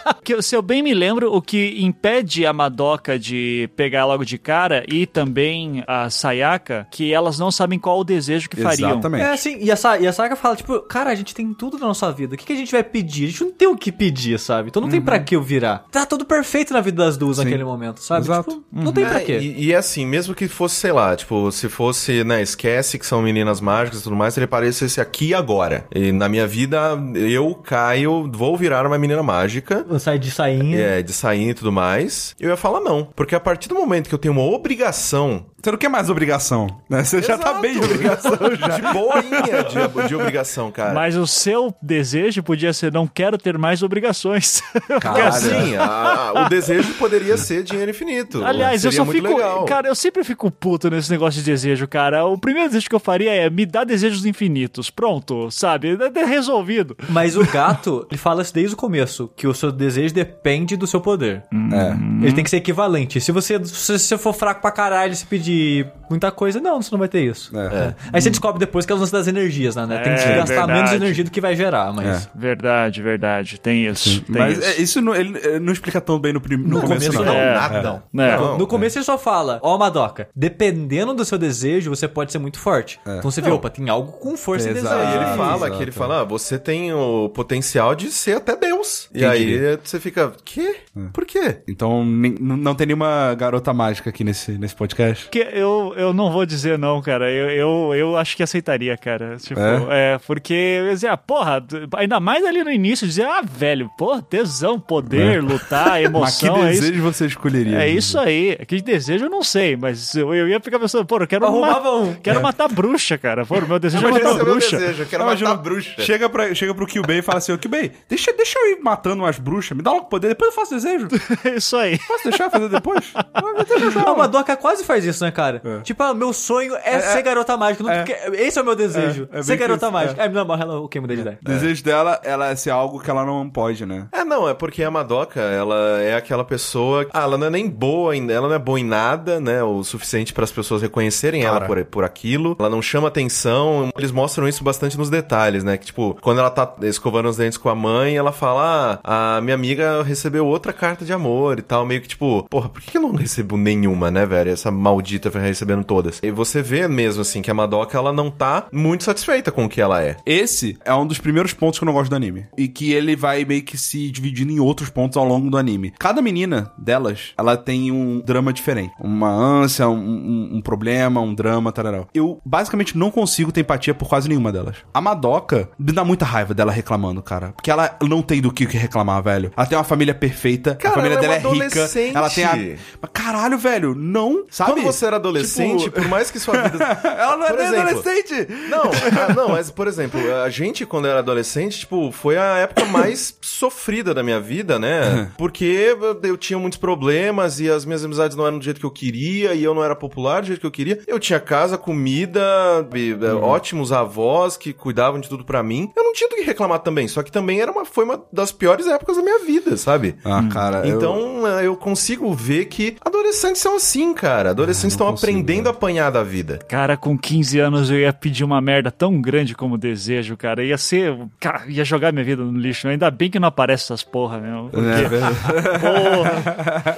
Que, se eu bem me lembro, o que impede a Madoka de pegar logo de cara e também a Sayaka, que elas não sabem qual o desejo que fariam. Exatamente. É assim, e a, Sa e a Saga fala, tipo, cara, a gente tem tudo na nossa vida. O que, que a gente vai pedir? A gente não tem o que pedir, sabe? Então não tem pra que eu virar. Tá tudo perfeito na vida das duas Sim. naquele momento, sabe? Exato. Tipo, não tem pra É, quê. E, e assim, mesmo que fosse, sei lá, tipo, se fosse, né, esquece que são meninas mágicas e tudo mais, ele parecesse aqui e agora. E na minha vida, eu, Caio, vou virar uma menina mágica. Sai de sainha. É, de sair e tudo mais. Eu ia falar não. Porque a partir do momento que eu tenho uma obrigação. Você não quer mais obrigação, né? Você já tá Exato. bem de obrigação já. De boinha de, de obrigação, cara. Mas o seu desejo podia ser: não quero ter mais obrigações. Porque assim, a- a- o desejo poderia ser dinheiro infinito. Aliás, eu Seria só muito fico. legal. Cara, eu sempre fico puto nesse negócio de desejo, cara. O primeiro desejo que eu faria é me dar desejos infinitos. Pronto, sabe? É é resolvido. Mas o gato, ele fala isso desde o começo, que o seu desejo depende do seu poder. É. Ele tem que ser equivalente. Se você, se você for fraco pra caralho e se pedir muita coisa, não, você não vai ter isso. É. Aí você descobre depois que é o lance das energias, né? Tem que É, gastar verdade. menos energia do que vai gerar, mas... É. Verdade, verdade. Tem isso. Tem Mas isso. é, isso não, ele não explica tão bem no, prim, no, No começo, começo, não. não. É, Nada, é. não. É. Não. No começo ele só fala, ó, Madoka, dependendo do seu desejo, você pode ser muito forte. Então você vê, Não. opa, tem algo com força e Exato. desejo. Aí ele fala exato. que ele fala, ah, você tem o potencial de ser até Deus. E aí diria? você fica, quê? Por quê? Então não tem nenhuma garota mágica aqui nesse, nesse podcast. Que eu, eu não vou dizer não, cara. Eu, eu, eu acho que aceitaria, cara. Tipo, É? é, porque eu dizia, ah, porra, ainda mais ali no início, dizer, ah, velho, porra, tesão, poder, É. lutar, Mas que emoção, é isso. desejo você escolheria? É isso aí. Que desejo eu não sei, mas eu, eu ia ficar pensando, pô, eu quero, Arrumava um. quero matar bruxa, cara. Pô, meu desejo é Mas matar é bruxa. desejo, eu quero Não, matar bruxa. Chega, pra, chega pro Kyubei e fala assim, ô Kyubei, deixa, deixa eu ir matando umas bruxas, me dá logo poder, depois eu faço desejo. É isso aí. Posso deixar fazer depois? Meu Deus, A Madoka quase faz isso, né, cara? Tipo, ah, meu sonho é, ser garota mágica. Não, é. esse é o meu desejo. É, é ser garota que- mágica. Aí me morre ela, ok, mudei de ideia. O desejo dela, ela é ser algo que ela não pode, né? É, não, é porque a Madoka, ela é aquela pessoa. Ah, ela não é nem boa, ela não é boa em nada, né? O suficiente para as pessoas reconhecerem ela Cara. por, por aquilo. Ela não chama atenção. Eles mostram isso bastante nos detalhes, né? Que, tipo, quando ela tá escovando os dentes com a mãe, ela fala: Ah, a minha amiga recebeu outra carta de amor e tal. Meio que, tipo, porra, por que eu não recebo nenhuma, né, velho? Essa maldita foi recebendo todas. E você vê mesmo, assim, que a Madoka, ela não tá muito satisfeita com o que ela é. Esse é um dos primeiros pontos que eu não gosto do anime. E que ele vai meio que se dividindo em outros pontos ao longo do anime. Cada menina delas, ela tem um drama diferente. Uma ânsia, um, um- um problema, um drama, tararau. Eu basicamente não consigo ter empatia por quase nenhuma delas. A Madoka me dá muita raiva dela reclamando, cara. Porque ela não tem do que reclamar, velho. Ela tem uma família perfeita, Cara, a família é dela é uma rica. Ela tem a. Mas Caralho, velho, não, sabe? Quando você era adolescente, Tipo- por mais que sua vida. ela não é Por nem exemplo, adolescente! Não, ah, não, mas por exemplo, a gente quando era adolescente, tipo, foi a época mais sofrida da minha vida, né? Porque eu- eu tinha muitos problemas e as minhas amizades não eram do jeito que eu queria e eu não era popular do jeito que eu queria. Eu tinha casa, comida, e, eh, ótimos avós que cuidavam de tudo pra mim. Eu não tinha do que reclamar também, só que também era uma foi uma das piores épocas da minha vida, sabe? Ah, cara. eu- Então, eh, eu consigo ver que adolescentes são assim, cara. Adolescentes estão aprendendo a apanhar da vida. Cara, com 15 anos eu ia pedir uma merda tão grande como desejo, cara. Ia ser. Cara, ia jogar minha vida no lixo. Ainda bem que não aparece essas porra, meu. Porque,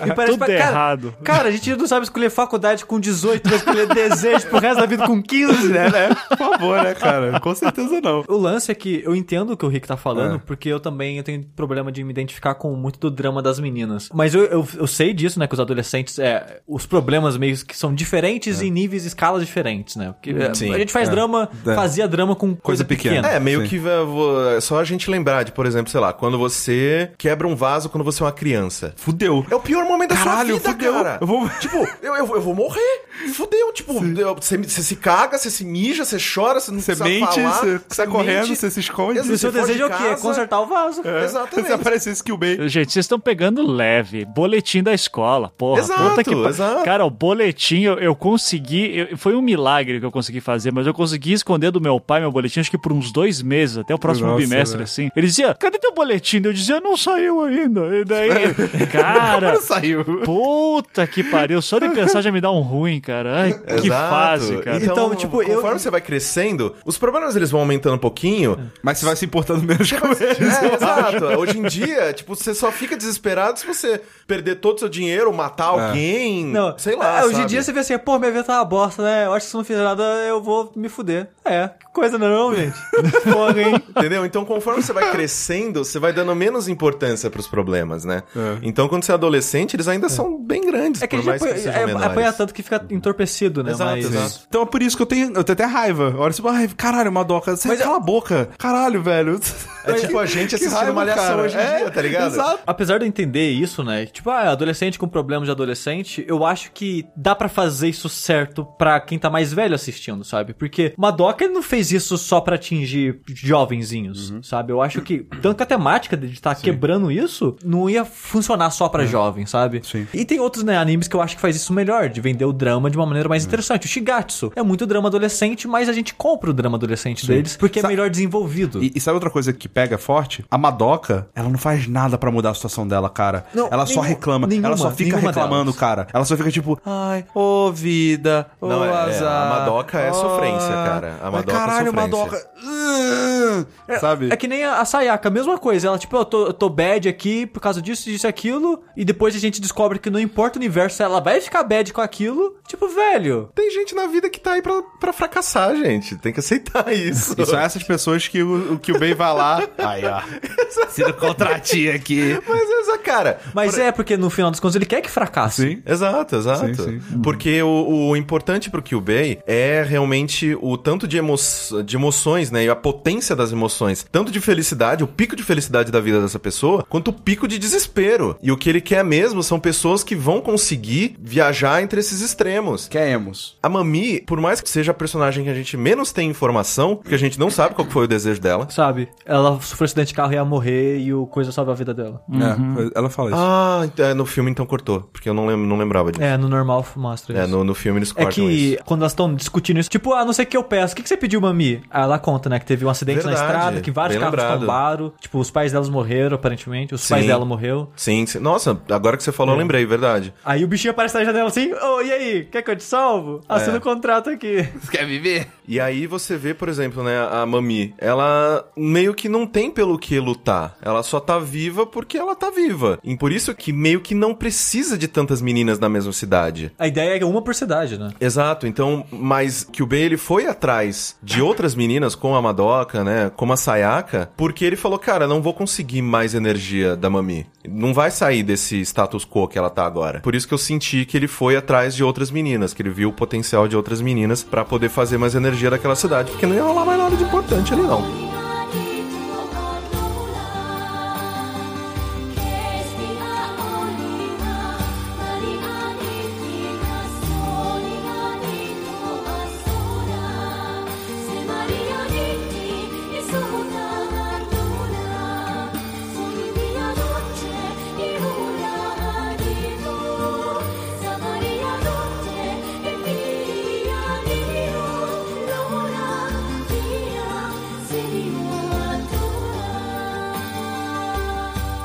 É, parece tudo pra- cara, errado. Cara, a gente não sabe escolher faculdade com 18, vai escolher desejo pro resto da vida com 15, né? né? Por favor, né, cara? Com certeza não. O lance é que eu entendo o que o Rick tá falando, É. porque eu também eu tenho problema de me identificar com muito do drama das meninas. Mas eu, eu, eu sei disso, né? Que os adolescentes, é, os problemas meio que são diferentes em níveis e escalas diferentes, né? Porque é, Sim. a gente faz É. drama, É. fazia drama com coisa, Coisa pequena. pequena. É, meio Sim. que é, é só a gente lembrar de, por exemplo, sei lá, quando você quebra um vaso quando você é uma criança. Fudeu. É o pior momento da Caralho, sua vida, fudeu. cara. Eu vou- Tipo, eu, eu, eu vou morrer. Fudeu, tipo, você, você se caga, você se mija, você chora, você não Você precisa mente, falar. você sai correndo, você se esconde. E o seu Você desejo é o quê? casa- Consertar o vaso. É. Exatamente. Se aparecesse Kill Bay. Gente, vocês estão pegando leve. Boletim da escola, porra. Exato, puta que exato. Cara, o boletim, eu, eu consegui. eu- foi um milagre que eu consegui fazer, mas eu consegui esconder do meu pai meu boletim, acho que por uns dois meses, até o próximo Nossa, bimestre, velho. assim. Ele dizia, cadê teu boletim? Eu dizia, não saiu ainda. E daí, cara. Saiu. Puta que pariu, só de pensar já me dá um ruim, cara. Ai, que Exato. fase, cara. Então, Então, tipo, eu- conforme você vai crescendo, os problemas eles vão aumentando um pouquinho. Mas você vai se importando menos com eles. É, exato. Hoje em dia, tipo, você só fica desesperado se você perder todo o seu dinheiro, matar alguém, Não, sei lá, é, Hoje em sabe? Você vê assim, pô, minha vida tá uma bosta, né? Eu acho que se eu não fizer nada, eu vou me fuder. É, que coisa não é não, gente? Porra, hein? Entendeu? Então, conforme você vai crescendo, você vai dando menos importância pros problemas, né? Então, quando você é adolescente, eles ainda são bem grandes, É que a por gente mais que apanha, sejam é, menores. apanha tanto que fica entorpecido, né? Exato, Mas- exato. Então é por isso que eu tenho, eu tenho até raiva. Olha assim, ai, caralho, Madoka, você Mas cala a boca. Caralho, velho. É tipo a gente Que assistindo raiva, Malhação cara. hoje em É, dia, tá ligado? Exato. Apesar de eu entender isso, né? Tipo, ah, adolescente com problemas de adolescente, eu acho que dá pra fazer isso certo pra quem tá mais velho assistindo, sabe? Porque Madoka ele não fez isso só pra atingir jovenzinhos, Uhum. sabe? Eu acho que tanto que a temática de estar quebrando isso não ia funcionar só pra jovem, sabe? É. Sim. E tem outros né, animes que eu acho que faz isso melhor, de vender o drama de uma maneira Uhum. mais interessante. O Shigatsu é muito drama adolescente, mas a gente compra o drama adolescente deles porque Sa- é melhor desenvolvido. E, e sabe outra coisa que pega forte? A Madoka, ela não faz nada pra mudar a situação dela, cara. Não, ela só nenhum- reclama. nenhuma, ela só fica reclamando, delas. cara. Ela só fica tipo, ai, ô vida, ô Não, é- é, azar. a Madoka é ó, sofrência, cara. A ai, Madoka é caralho, sofrência. Madoka. uh, sabe? É que nem a a Sayaka, a mesma coisa. Ela, tipo, eu tô, eu tô bad aqui por causa disso, disso e aquilo. E depois a gente descobre que não importa o universo, ela vai ficar bad com aquilo. Tipo, velho. Tem gente na vida que tá aí pra, pra fracassar, gente. Tem que aceitar isso. E são essas pessoas que o, que o Ben vai lá. Aí, ó. Sendo contratinho aqui. Mas essa, cara. Mas é porque no final dos contos ele quer que fracasse. Sim. Exato, exato. Sim, sim. Porque o, o importante pro Kyubei é realmente o tanto de, emo de emoções, né? E a potência das emoções. Tanto de felicidade, o pico de felicidade da vida dessa pessoa, quanto o pico de desespero. E o que ele quer mesmo são pessoas que vão conseguir viajar entre esses extremos. Queremos. A Mami, por mais que seja a personagem que a gente menos tem informação, porque a gente não sabe qual que foi o desejo dela. Sabe? Ela sofreu um acidente de carro e ia morrer e o coisa salva a vida dela. É, ela fala isso. Ah, é, no filme então cortou, porque eu não, lem não lembrava disso. É, no normal mostra É, isso. no, no filme eles É cortam que isso. quando elas estão discutindo isso, tipo, ah, não sei o que eu peço, o que, que você pediu, Mami? Aí ela conta, né, que teve um acidente Verdade, na estrada, que vários carros lembrado. tombaram, tipo, os pais delas morreram, aparentemente, os pais Sim. dela morreu. Sim, sim. Nossa, agora que você falou, eu lembrei, verdade. Aí o bichinho aparece na janela assim, ô, e aí, quer que eu te salvo? Assina o contrato aqui. Você quer viver? E aí você vê, por exemplo, né, a Mami, ela meio que não tem pelo que lutar. Ela só tá viva porque ela tá viva. E por isso que meio que não precisa de tantas meninas na mesma cidade. A ideia é uma por cidade, né? Exato, então, mas que o Ben ele foi atrás de outras meninas, como a Madoka, né, como a Sayaka, porque ele falou, cara, não vou conseguir mais energia da Mami. Não vai sair desse status quo que ela tá agora. Por isso que eu senti que ele foi atrás de outras meninas, que ele viu o potencial de outras meninas pra poder fazer mais energia daquela cidade, porque não ia rolar mais nada de importante ali não.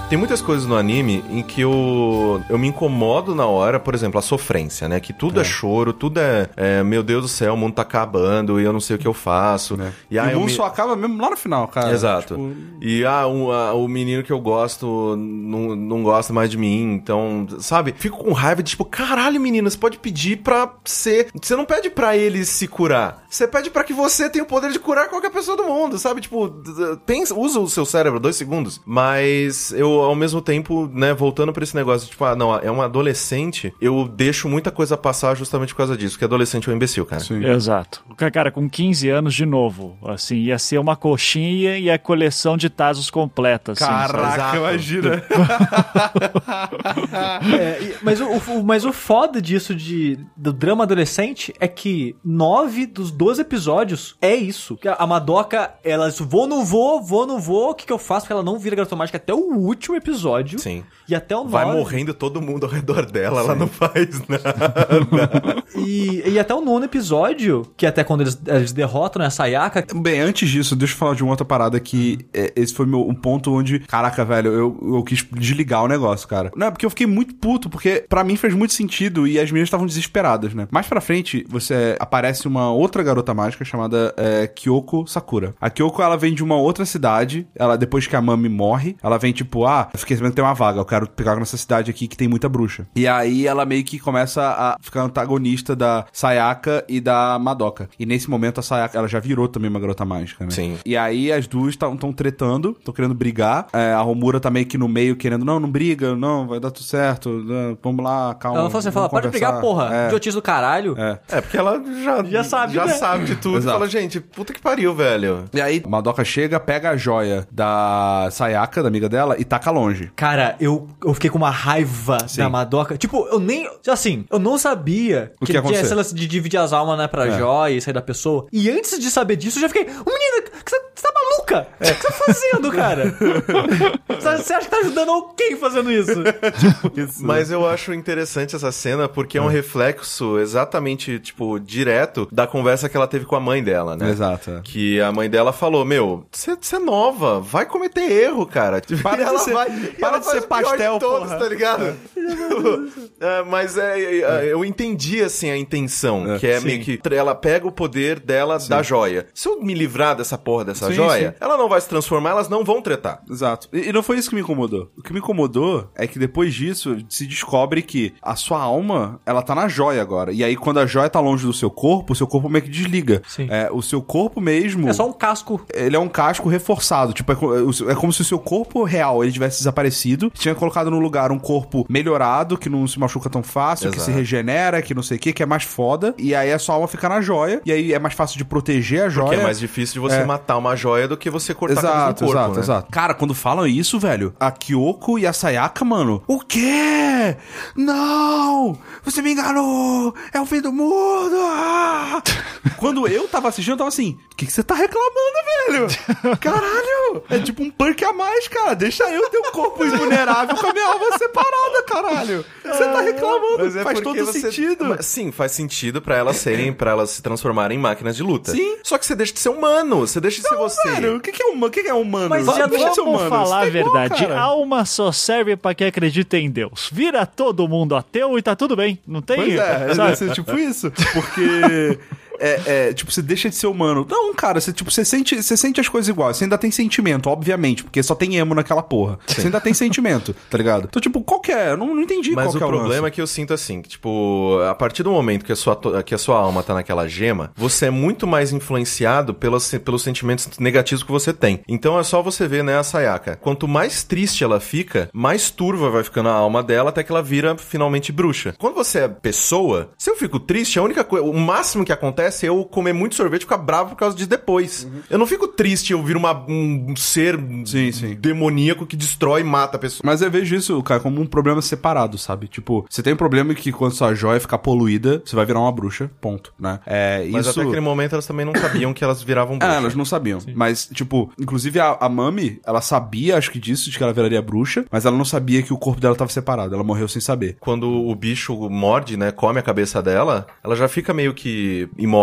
'Tem muitas coisas no anime em que eu, eu me incomodo na hora, por exemplo, a sofrência, né? Que tudo é, choro, tudo é, é, meu Deus do céu, o mundo tá acabando e eu não sei o que eu faço. E, E aí o eu mundo me- só acaba mesmo lá no final, cara. Exato. Tipo, E ah, um, ah, o menino que eu gosto não, não gosta mais de mim, então, sabe? Fico com raiva de tipo, caralho, menina, você pode pedir pra ser. Você não pede pra ele se curar. Você pede pra que você tenha o poder de curar qualquer pessoa do mundo, sabe? Tipo, pensa, usa o seu cérebro dois segundos. Mas eu, ao mesmo tempo, né, voltando pra esse negócio, tipo, ah, não, é um adolescente, eu deixo muita coisa passar justamente por causa disso, porque adolescente é um imbecil, cara. sim. Exato. Cara, com 15 anos de novo, assim, ia ser uma coxinha e a coleção de Tazos completa, assim. Caraca, imagina. É, mas, o, o- mas o foda disso de, do drama adolescente é que nove dos 12 episódios é isso. Que A Madoka, ela vou, não vou, vou, não vou, o que, que eu faço? Porque ela não vira garota mágica até o último último episódio. Sim. E até o Vai nove- morrendo todo mundo ao redor dela, ela não faz nada. E, e até o nono episódio, que é até quando eles, eles derrotam a Sayaka. Bem, antes disso, deixa eu falar de uma outra parada que é, esse foi meu, um ponto onde, caraca, velho, eu, eu quis desligar o negócio, cara. Não, é porque eu fiquei muito puto, porque pra mim fez muito sentido e as meninas estavam desesperadas, né? Mais pra frente, você aparece uma outra garota mágica chamada é, Kyoko Sakura. A Kyoko, ela vem de uma outra cidade, ela depois que a Mami morre, ela vem tipo, ah, eu fiquei sabendo que tem uma vaga, eu quero pegar nessa cidade aqui que tem muita bruxa. E aí ela meio que começa a ficar antagonista da Sayaka e da Madoka. E nesse momento a Sayaka, ela já virou também uma garota mágica, né? Sim. E aí as duas estão tretando, estão querendo brigar. É, a Romura tá meio que no meio querendo, não, não briga, não, vai dar tudo certo, não, vamos lá, calma. Ela fala assim, fala, pode brigar, conversar." porra. É. Idiotice do caralho. É. É, porque ela já, Já sabe, já né? sabe de tudo. Exato. Fala, gente, puta que pariu, velho. E aí, a Madoka chega, pega a joia da Sayaka, da amiga dela, e taca longe. Cara, eu, eu fiquei com uma raiva Sim. da Madoka. Tipo, eu nem. Assim, eu não sabia O que que, tinha esse lance de dividir as almas, né, pra É. joia e sair da pessoa. E antes de saber disso, eu já fiquei. Menina, que você você tá maluca? O que você tá fazendo, cara? Você acha que tá ajudando quem fazendo isso? Mas eu acho interessante essa cena porque é um reflexo exatamente, tipo, direto da conversa que ela teve com a mãe dela, né? Exato. é. Que a mãe dela falou: Meu, você é nova, vai cometer erro, cara. Para E de ela ser- vai, para ela de ser pastel, de todos, porra. tá ligado? É, mas é, é, eu entendi, assim, a intenção, É. que é Sim. meio que ela pega o poder dela da joia. Se eu me livrar dessa porra dessa Sim, joia, sim. ela não vai se transformar, elas não vão tretar. Exato. E, e não foi isso que me incomodou. O que me incomodou é que depois disso se descobre que a sua alma, ela tá na joia agora. E aí, quando a joia tá longe do seu corpo, o seu corpo meio que desliga. Sim. É, o seu corpo mesmo. É só um casco. Ele é um casco reforçado. Tipo, é, é é como se o seu corpo real ele tivesse desaparecido. Tinha colocado no lugar um corpo melhorado, que não se machuca tão fácil, que Exato. se regenera, que não sei o que, que é mais foda. E aí a sua alma fica na joia. E aí é mais fácil de proteger a joia. Porque é mais difícil de você É. matar uma joia do que você cortar a Exato, cabeça do corpo, exato, né? exato. Cara, quando falam isso, velho, a Kyoko e a Sayaka, mano, o quê? Não! Você me enganou! É o fim do mundo! Ah! quando eu tava assistindo, eu tava assim, o que, que você tá reclamando, velho? Caralho! É tipo um perk a mais, cara. Deixa eu ter um corpo invulnerável com a minha alma separada, caralho. Você tá reclamando, é faz todo você- sentido. Sim, faz sentido pra elas serem, para elas se transformarem em máquinas de luta. Sim. Só que você deixa de ser humano, você deixa de ser você. Velho, o que, que é que, que é humano? Mas já Vamos humano. falar a tá igual, verdade. cara. Alma só serve pra quem acredita em Deus. Vira todo mundo ateu e tá tudo bem. Não tem. Pois é, ser tipo isso. Porque. É, é, tipo, você deixa de ser humano. Não, cara, você, tipo, você sente, você sente as coisas iguais. Você ainda tem sentimento, obviamente, porque só tem emo naquela porra. Você ainda tem sentimento, tá ligado? Então, tipo, qual que é? Eu não, não entendi Mas qual o que é o problema lance. é que eu sinto assim, que, tipo, a partir do momento que a, sua, que a sua alma tá naquela gema, você é muito mais influenciado pelos, pelos sentimentos negativos que você tem. Então é só você ver, né, a Sayaka. Quanto mais triste ela fica, mais turva vai ficando a alma dela até que ela vira finalmente bruxa. Quando você é pessoa, se eu fico triste, a única coisa, o máximo que acontece é eu comer muito sorvete e ficar bravo por causa de depois. Eu não fico triste eu vir uma, um ser Sim, sim. demoníaco que destrói e mata a pessoa. Mas eu vejo isso, cara, como um problema separado, sabe? Tipo, você tem um problema que quando sua joia ficar poluída, você vai virar uma bruxa, ponto, né? É, Mas isso... até aquele momento elas também não sabiam que elas viravam Ah, bruxa. elas não sabiam. Mas, tipo, inclusive a, a Mami, ela sabia, acho que disso, de que ela viraria bruxa, mas ela não sabia que o corpo dela tava separado. Ela morreu sem saber. Quando o bicho morde, né, come a cabeça dela, ela já fica meio que imóvel.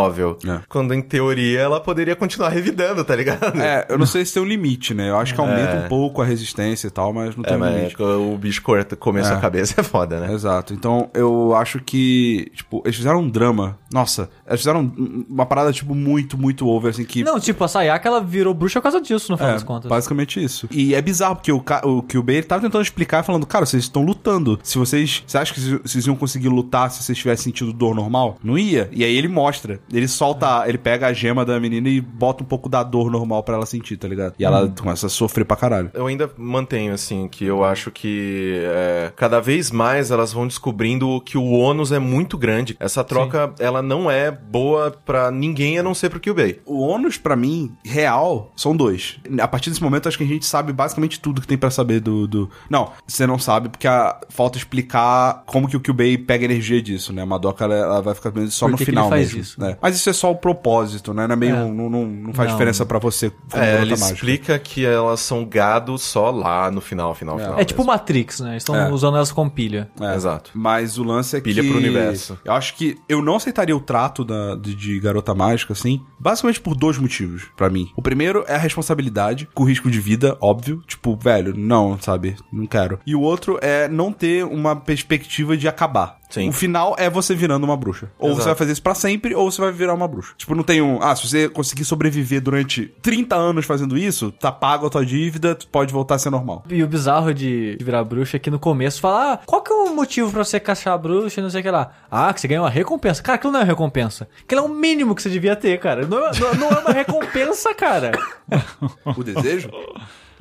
É. Quando, em teoria, ela poderia continuar revidando, tá ligado? É, eu não sei se tem um limite, né? Eu acho que aumenta É. um pouco a resistência e tal, mas não tem É, um mas limite. o bicho corta, comer sua É. cabeça é foda, né? Exato. Então, eu acho que, tipo, eles fizeram um drama. Nossa, eles fizeram um- uma parada, tipo, muito, muito over, assim, que... Não, tipo, a Sayaka, ela virou bruxa por causa disso, no final É, das contas. basicamente isso. E é bizarro, porque o, o que o Bay ele tava tentando explicar, falando, cara, vocês estão lutando. Se vocês. Você acha que vocês- vocês iam conseguir lutar se vocês tivessem sentido dor normal? Não ia. E aí ele mostra. Ele solta. Ele pega a gema da menina e bota um pouco da dor normal pra ela sentir, tá ligado? E ela começa a sofrer pra caralho. Eu ainda mantenho, assim, que eu acho que é, cada vez mais elas vão descobrindo que o ônus é muito grande. Essa troca, ela não é boa pra ninguém a não ser pro Kyubei. O ônus, pra mim, real, são dois. A partir desse momento, acho que a gente sabe basicamente tudo que tem pra saber do. do... Não, você não sabe, porque a... falta explicar como que o Kyubei pega energia disso, né? A Madoka ela, ela vai ficar só Por no final ele faz mesmo. isso? né? É, mas isso é só o propósito, né? Não, é meio, É. não, não, não faz Não. diferença pra você como É, garota ele mágica. explica que elas são gado só lá no final, final, final. É tipo mesmo. Matrix, né? Estão É. usando elas como pilha. É. Exato. Mas o lance é Pilha que. pro universo. Eu acho que eu não aceitaria o trato da, de, de garota mágica, assim. Basicamente por dois motivos, pra mim. O primeiro é a responsabilidade, com risco de vida, óbvio. Tipo, velho, não, sabe? Não quero. E o outro é não ter uma perspectiva de acabar. Sim. O final é você virando uma bruxa. Ou Exato. você vai fazer isso pra sempre, ou você vai virar uma bruxa. Tipo, não tem um. Ah, se você conseguir sobreviver durante 30 anos fazendo isso, tá pago a tua dívida, tu pode voltar a ser normal. E o bizarro de virar bruxa é que no começo fala, ah, qual que é o motivo pra você caçar a bruxa e não sei o que lá? Ah, que você ganhou uma recompensa. Cara, aquilo não é uma recompensa. Aquilo é o mínimo que você devia ter, cara. Não é, não, não é uma recompensa, cara. O desejo?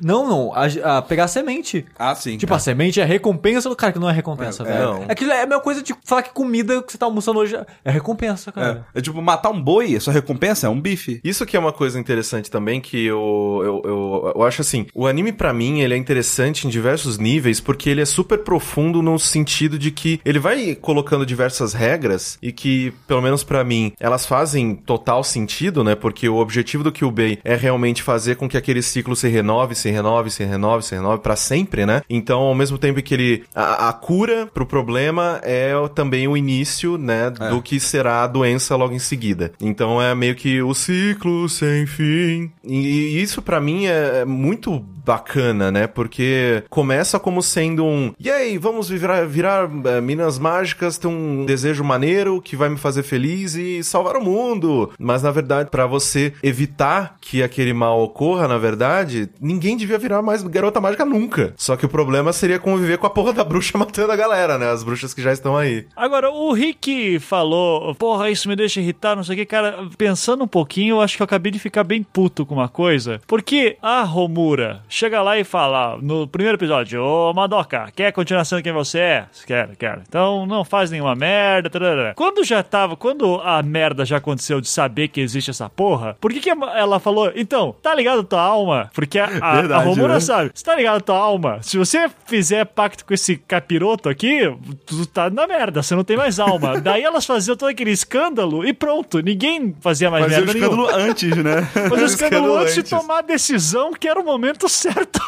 Não, não. A, a pegar a semente. ah, sim. Tipo, a semente é recompensa do cara, que não é recompensa, É, velho. não. Aquilo é a mesma coisa de falar que comida que você tá almoçando hoje é recompensa, cara. É, é tipo, matar um boi, a sua recompensa é um bife. Isso que é uma coisa interessante também, que eu, eu, eu, eu acho assim, o anime pra mim, ele é interessante em diversos níveis, porque ele é super profundo no sentido de que ele vai colocando diversas regras e que, pelo menos pra mim, elas fazem total sentido, né? Porque o objetivo do Kyubei é realmente fazer com que aquele ciclo se renove, se renove, se renove, se renove pra sempre, né? Então, ao mesmo tempo que ele a, a cura pro problema é também o início, né, do que será a doença logo em seguida. Então é meio que o ciclo sem fim. E, e isso pra mim é, é muito bacana, né? Porque começa como sendo um, e aí, vamos virar, virar eh, minas mágicas, ter um desejo maneiro que vai me fazer feliz e salvar o mundo. Mas na verdade, pra você evitar que aquele mal ocorra, na verdade, ninguém devia virar mais garota mágica nunca. Só que o problema seria conviver com a porra da bruxa matando a galera, né? As bruxas que já estão aí. Agora, o Rick falou, porra, isso me deixa irritar, não sei o que, cara, pensando um pouquinho, eu acho que eu acabei de ficar bem puto com uma coisa, porque a Romura chega lá e fala, no primeiro episódio, ô Madoka, quer continuar sendo quem você é? Quero, quero. Então não faz nenhuma merda, tarará. Quando já tava, quando a merda já aconteceu de saber que existe essa porra, por que que ela falou, então, tá ligado tua alma? Porque a, a, a Verdade, Romura né? sabe, você tá ligado tua alma? Se você fizer pacto com esse capiroto aqui, tu tá na merda, você não tem mais alma. Daí elas faziam todo aquele escândalo e pronto, ninguém fazia mais Fazia o merda escândalo nenhuma. antes, né? Fazia o escândalo escândalo antes de tomar a decisão que era o momento certo.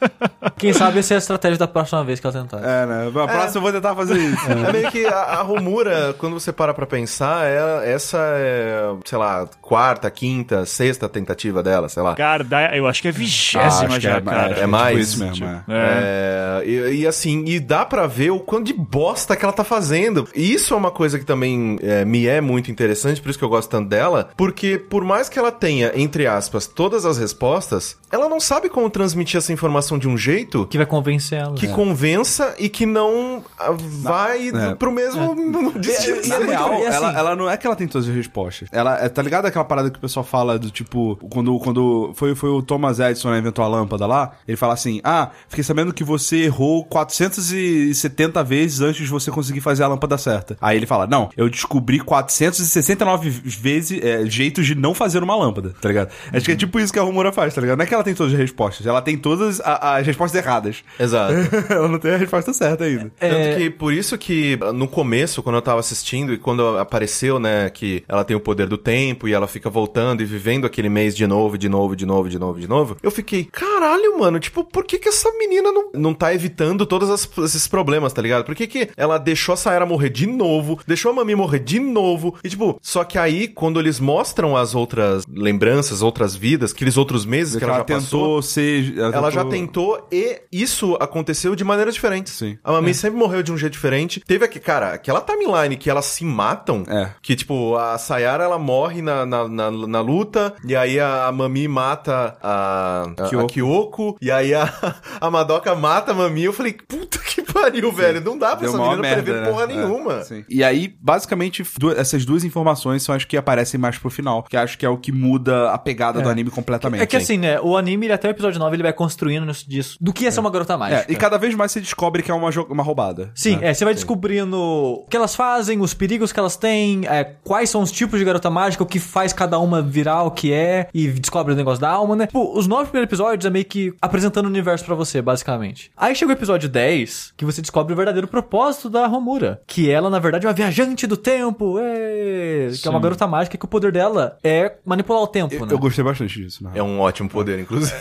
Quem sabe essa é a estratégia da próxima vez que ela tentar. É, né? A próxima eu vou tentar fazer isso. É meio que a, a Romura, quando você para pra pensar, é, essa é, sei lá, quarta, quinta, sexta tentativa dela, sei lá. Cara, eu acho que é vigésima Acho que é, cara. é, É mais? tipo isso mesmo, é. É, e, e assim, e dá pra ver o quanto de bosta que ela tá fazendo. E isso é uma coisa que também é, me é muito interessante, por isso que eu gosto tanto dela, porque por mais que ela tenha, entre aspas, todas as respostas, ela não sabe como transmitir essa informação de um jeito Que vai convencer ela. que convença e que não ah, vai é. pro mesmo destino. Na real, assim- ela, ela não é que ela tem todas as respostas. Ela, é, tá ligado aquela parada que o pessoal fala do tipo, quando, quando foi, foi o Thomas Edison né, inventou a lâmpada lá, ele fala assim: Ah, fiquei sabendo que você errou 470 vezes antes de você conseguir fazer a lâmpada certa. Aí ele fala: Não, eu descobri 469 vezes é, jeitos de não fazer uma lâmpada, tá ligado? Acho que é tipo isso que a Romura faz, tá ligado? Não é que ela tem todas as respostas, ela tem todas a- as respostas erradas. Exato. ela não tem a resposta certa ainda. Tanto que por isso que no começo, quando eu tava assistindo e quando apareceu, né, que ela tem o poder do tempo e ela fica voltando e vivendo aquele mês de novo, de novo, de novo, de novo, de novo, eu fiquei, caralho, mano, tipo, por que que essa menina não, não tá evitando todos as- esses problemas, tá ligado? Por que que ela deixou a Sayara morrer de novo, deixou a Mami morrer de novo, e tipo, só que aí, quando eles mostram as outras lembranças, outras vidas, aqueles outros meses que, ela, já tentou passou, ser. ela já tentou e isso aconteceu de maneiras diferentes. Sim. A Mami sempre morreu de um jeito diferente. Teve aqui, cara, aquela timeline que elas se matam. É. Que, tipo, a Sayara, ela morre na, na, na, na luta. E aí a, a Mami mata a, a, a Kyoko. E aí a, a Madoka mata a Mami. Eu falei, puta que pariu, velho. Não dá pra Deu essa menina prever merda, né? porra É, nenhuma. sim. E aí, basicamente, du- essas duas informações são as que aparecem mais pro final, que acho que é o que muda a pegada do anime completamente. É que assim, né? O anime, ele, até o episódio 9, ele vai construindo disso. Do que ia ser uma garota mágica. É, e cada vez mais você descobre que é uma, uma roubada. Sim, né? é, você vai descobrindo o que elas fazem, os perigos que elas têm, é, quais são os tipos de garota mágica, o que faz cada uma virar o que é, e descobre o negócio da alma, né? Tipo, os nove primeiros episódios é meio que apresentando o universo pra você, basicamente. Aí chega o episódio 10, que você descobre o verdadeiro propósito da Romura. Que ela, na verdade, é uma viajante do tempo, ê, que é uma garota mágica que o poder dela é manipular o tempo, Eu, né? eu gostei bastante disso, né? É um ótimo poder, inclusive.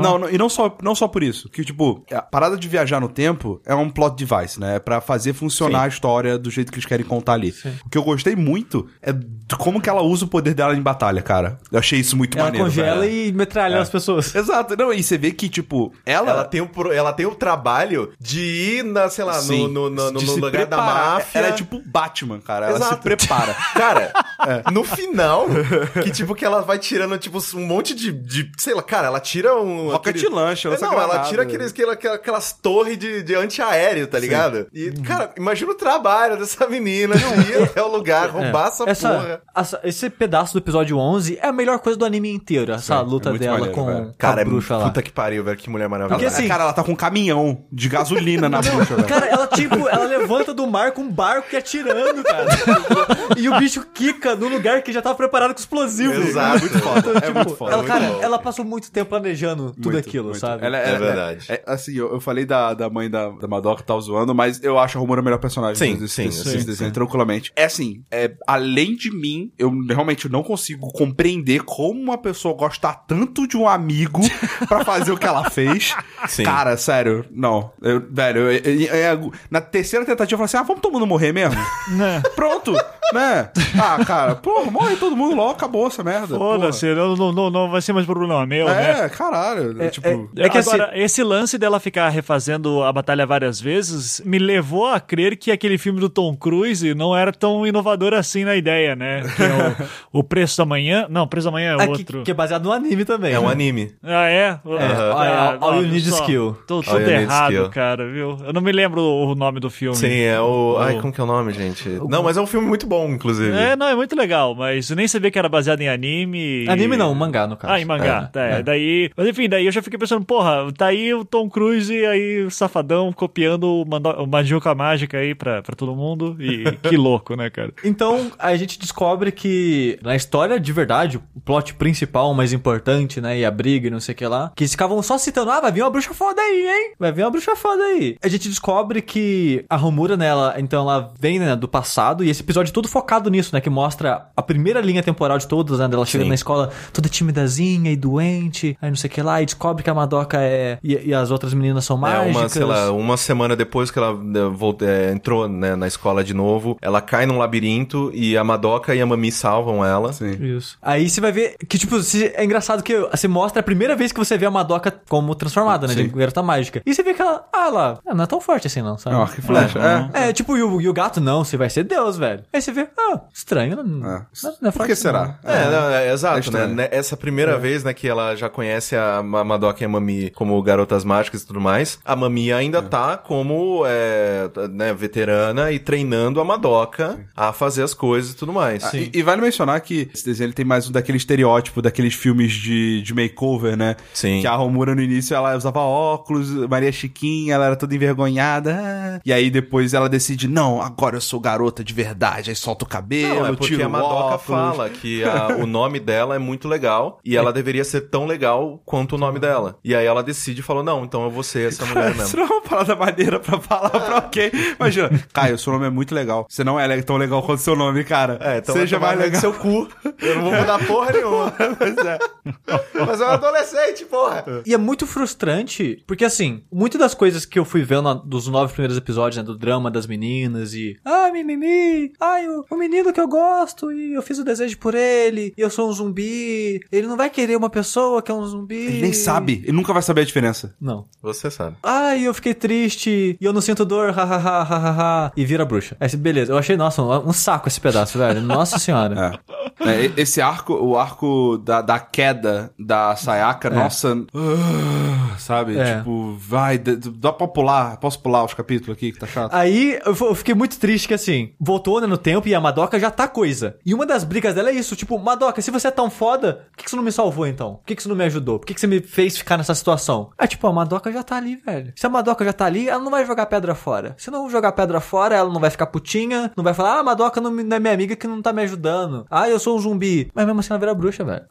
Não, não, e não só, não só por isso. Que, tipo, a parada de viajar no tempo é um plot device, né? É pra fazer funcionar a história do jeito que eles querem contar ali. O que eu gostei muito é de como que ela usa o poder dela em batalha, cara. Eu achei isso muito Ela maneiro. congela velho. e metralha as pessoas. Exato. Não, e você vê que, tipo, ela... Ela tem, o, ela tem o trabalho de ir, na, sei lá, Sim, no, no, no, no se lugar da máfia. Ela é tipo Batman, cara. Ela se Exato. prepara. Cara, no final, que tipo que ela vai tirando tipo um monte de, de sei lá, cara, ela tira um Rocket aquele- launch, É, Não, ela tira aqueles, aquela- aquela- aquelas torres de, de antiaéreo, tá ligado? E, cara, imagina o trabalho dessa menina de ir até o lugar, roubar essa, É. essa, porra. essa- esse pedaço do episódio 11 é a melhor coisa do anime inteiro, essa Sim, luta é dela maneiro, com, Cara, a é bruxa lá. puta que pariu, velho, que mulher maravilhosa. Porque assim- Cara, ela tá com um caminhão de gasolina na bruxa, velho. Cara, ela tipo, ela levanta do mar com um barco que atirando, cara. e o bicho quica no lugar que já tava preparado com explosivo. Exato. É muito foda. É muito foda. Ela, muito cara, bom. ela passou muito tempo planejando tudo Muito, aquilo, muito. sabe? Ela- É ela- verdade. é- assim, eu, eu falei da, da mãe da, da Madoka, tal, zoando, mas eu acho a Romura a melhor personagem Sim, desse, sim, desse, sim, desse sim. tranquilamente. É assim, é, além de mim, eu realmente não consigo compreender como uma pessoa gosta tanto de um amigo pra fazer o que ela fez. Sim. Cara, sério, não. Eu- velho, eu- eu- eu- na terceira tentativa eu falei assim: ah, vamos todo mundo morrer mesmo? Né? Pronto, né? Ah, cara, porra, morre todo mundo logo, acabou essa merda. Foda-se, não, não, não, não vai ser mais problema meu, né? É, caralho. tipo. é que Agora, esse lance dela ficar refazendo a batalha várias vezes me levou a crer que aquele filme do Tom Cruise não era tão inovador assim na ideia, né? Que é o, o Preço da Manhã. Não, o Preço da Manhã é que, outro. que é baseado no anime também. É um né? anime. Ah, é? É, all- all you olha need skill. Tô tudo errado, skill. cara, viu? Eu não me lembro o nome do filme. Sim, é o. Ai, O- como que é o nome, gente? Não, mas é um filme muito bom, inclusive. É, não, é muito legal, mas eu nem sabia que era baseado em anime. Anime não, mangá, no caso. Ah, em mangá. tá, é. Daí, mas enfim, daí eu já fiquei pensando, porra, tá aí o Tom Cruise aí, o safadão, copiando o, Mando- o Majuca Mágica aí pra, pra todo mundo. E que louco, né, cara? Então, a gente descobre que na história de verdade, o plot principal, o mais importante, né, e a briga e não sei o que lá, que eles ficavam só citando, ah, vai vir uma bruxa foda aí, hein? Vai vir uma bruxa foda aí. A gente descobre que a Romura, né, ela, então ela vem, né, do passado, e esse episódio é todo focado nisso, né, que mostra a primeira linha temporal de todas, né, dela chega Sim. na escola toda timidazinha e doente, aí não sei o que lá, e descobre que a Madoka é, e, e as outras meninas são É, mágicas. uma, sei lá, uma semana depois que ela né, voltou, é, entrou né, na escola de novo, ela cai num labirinto e a Madoka e a Mami salvam ela. Sim. Isso. Aí você vai ver que, tipo, se- é engraçado que você mostra a primeira vez que você vê a Madoka como transformada, né? Sim. De garota mágica. E você vê que ela, ah, ela ela não é tão forte assim, não, sabe? É um arco e flecha. É. É, tipo, e o, e o gato, não, você vai ser Deus, velho. Aí você vê, ah, estranho, não, não, É. não é Por forte que assim, será? não. É, não, é, É exato, né? Né, Essa primeira vez, né, que ela já conhece a Ma- Madoka e a Mami como garotas mágicas e tudo mais, a Mami ainda tá como, é, né, veterana e treinando a Madoka a fazer as coisas e tudo mais. Ah, E, e vale mencionar que esse desenho ele tem mais um daquele estereótipo daqueles filmes de, de makeover, né? Sim. Que a Romura no início ela usava óculos, Maria Chiquinha, ela era toda envergonhada. ah. E aí depois ela decide, não, agora eu sou garota de verdade. Aí solta o cabelo, Não, é porque a Madoka óculos. fala que a- o nome dela é muito legal e ela deveria ser tão legal quanto o nome dela. E aí ela decide e falou: Não, então eu vou ser essa mulher Isso mesmo. não é uma parada maneira pra falar pra alguém. Imagina, Caio, seu nome é muito legal. Você não é tão legal quanto seu nome, cara. É, então Seja mais legal. no seu cu. Eu não vou mudar porra nenhuma. Pois é. Mas é um adolescente, porra. E é muito frustrante, porque assim, muitas das coisas que eu fui vendo na- dos nove primeiros episódios, né, do drama das meninas e. Ah, mimimi! Ai, o, o menino que eu gosto e eu fiz o desejo por ele, e eu sou um zumbi. Ele não vai querer uma pessoa que é um zumbi. Ele nem sabe, ele nunca vai saber a diferença. Não. Você sabe. Ai, eu fiquei triste e eu não sinto dor, hahaha, hahaha. E vira bruxa. Aí, beleza, eu achei, nossa, um, um saco esse pedaço, velho. Nossa senhora. É. É, esse arco, o arco da, da queda da Sayaka, nossa. ah, sabe? É. Tipo, vai, dá pra pular. Posso pular os capítulos aqui que tá chato? Aí eu fiquei muito triste que assim, voltou né, no tempo e a Madoka já tá coisa. E uma das brigas dela é isso, tipo, Madoka, se você é tão foda, por que, que você não me salvou então? Por que, que você não me ajudou? Por que, que você me fez ficar nessa situação? É tipo, a Madoka já tá ali, velho. Se a Madoka já tá ali, ela não vai jogar pedra fora. Se não jogar pedra fora, ela não vai ficar putinha, não vai falar, ah, a Madoka não, não é minha amiga que não tá me ajudando. Ah, eu sou um zumbi. Mas mesmo assim ela vira bruxa, velho.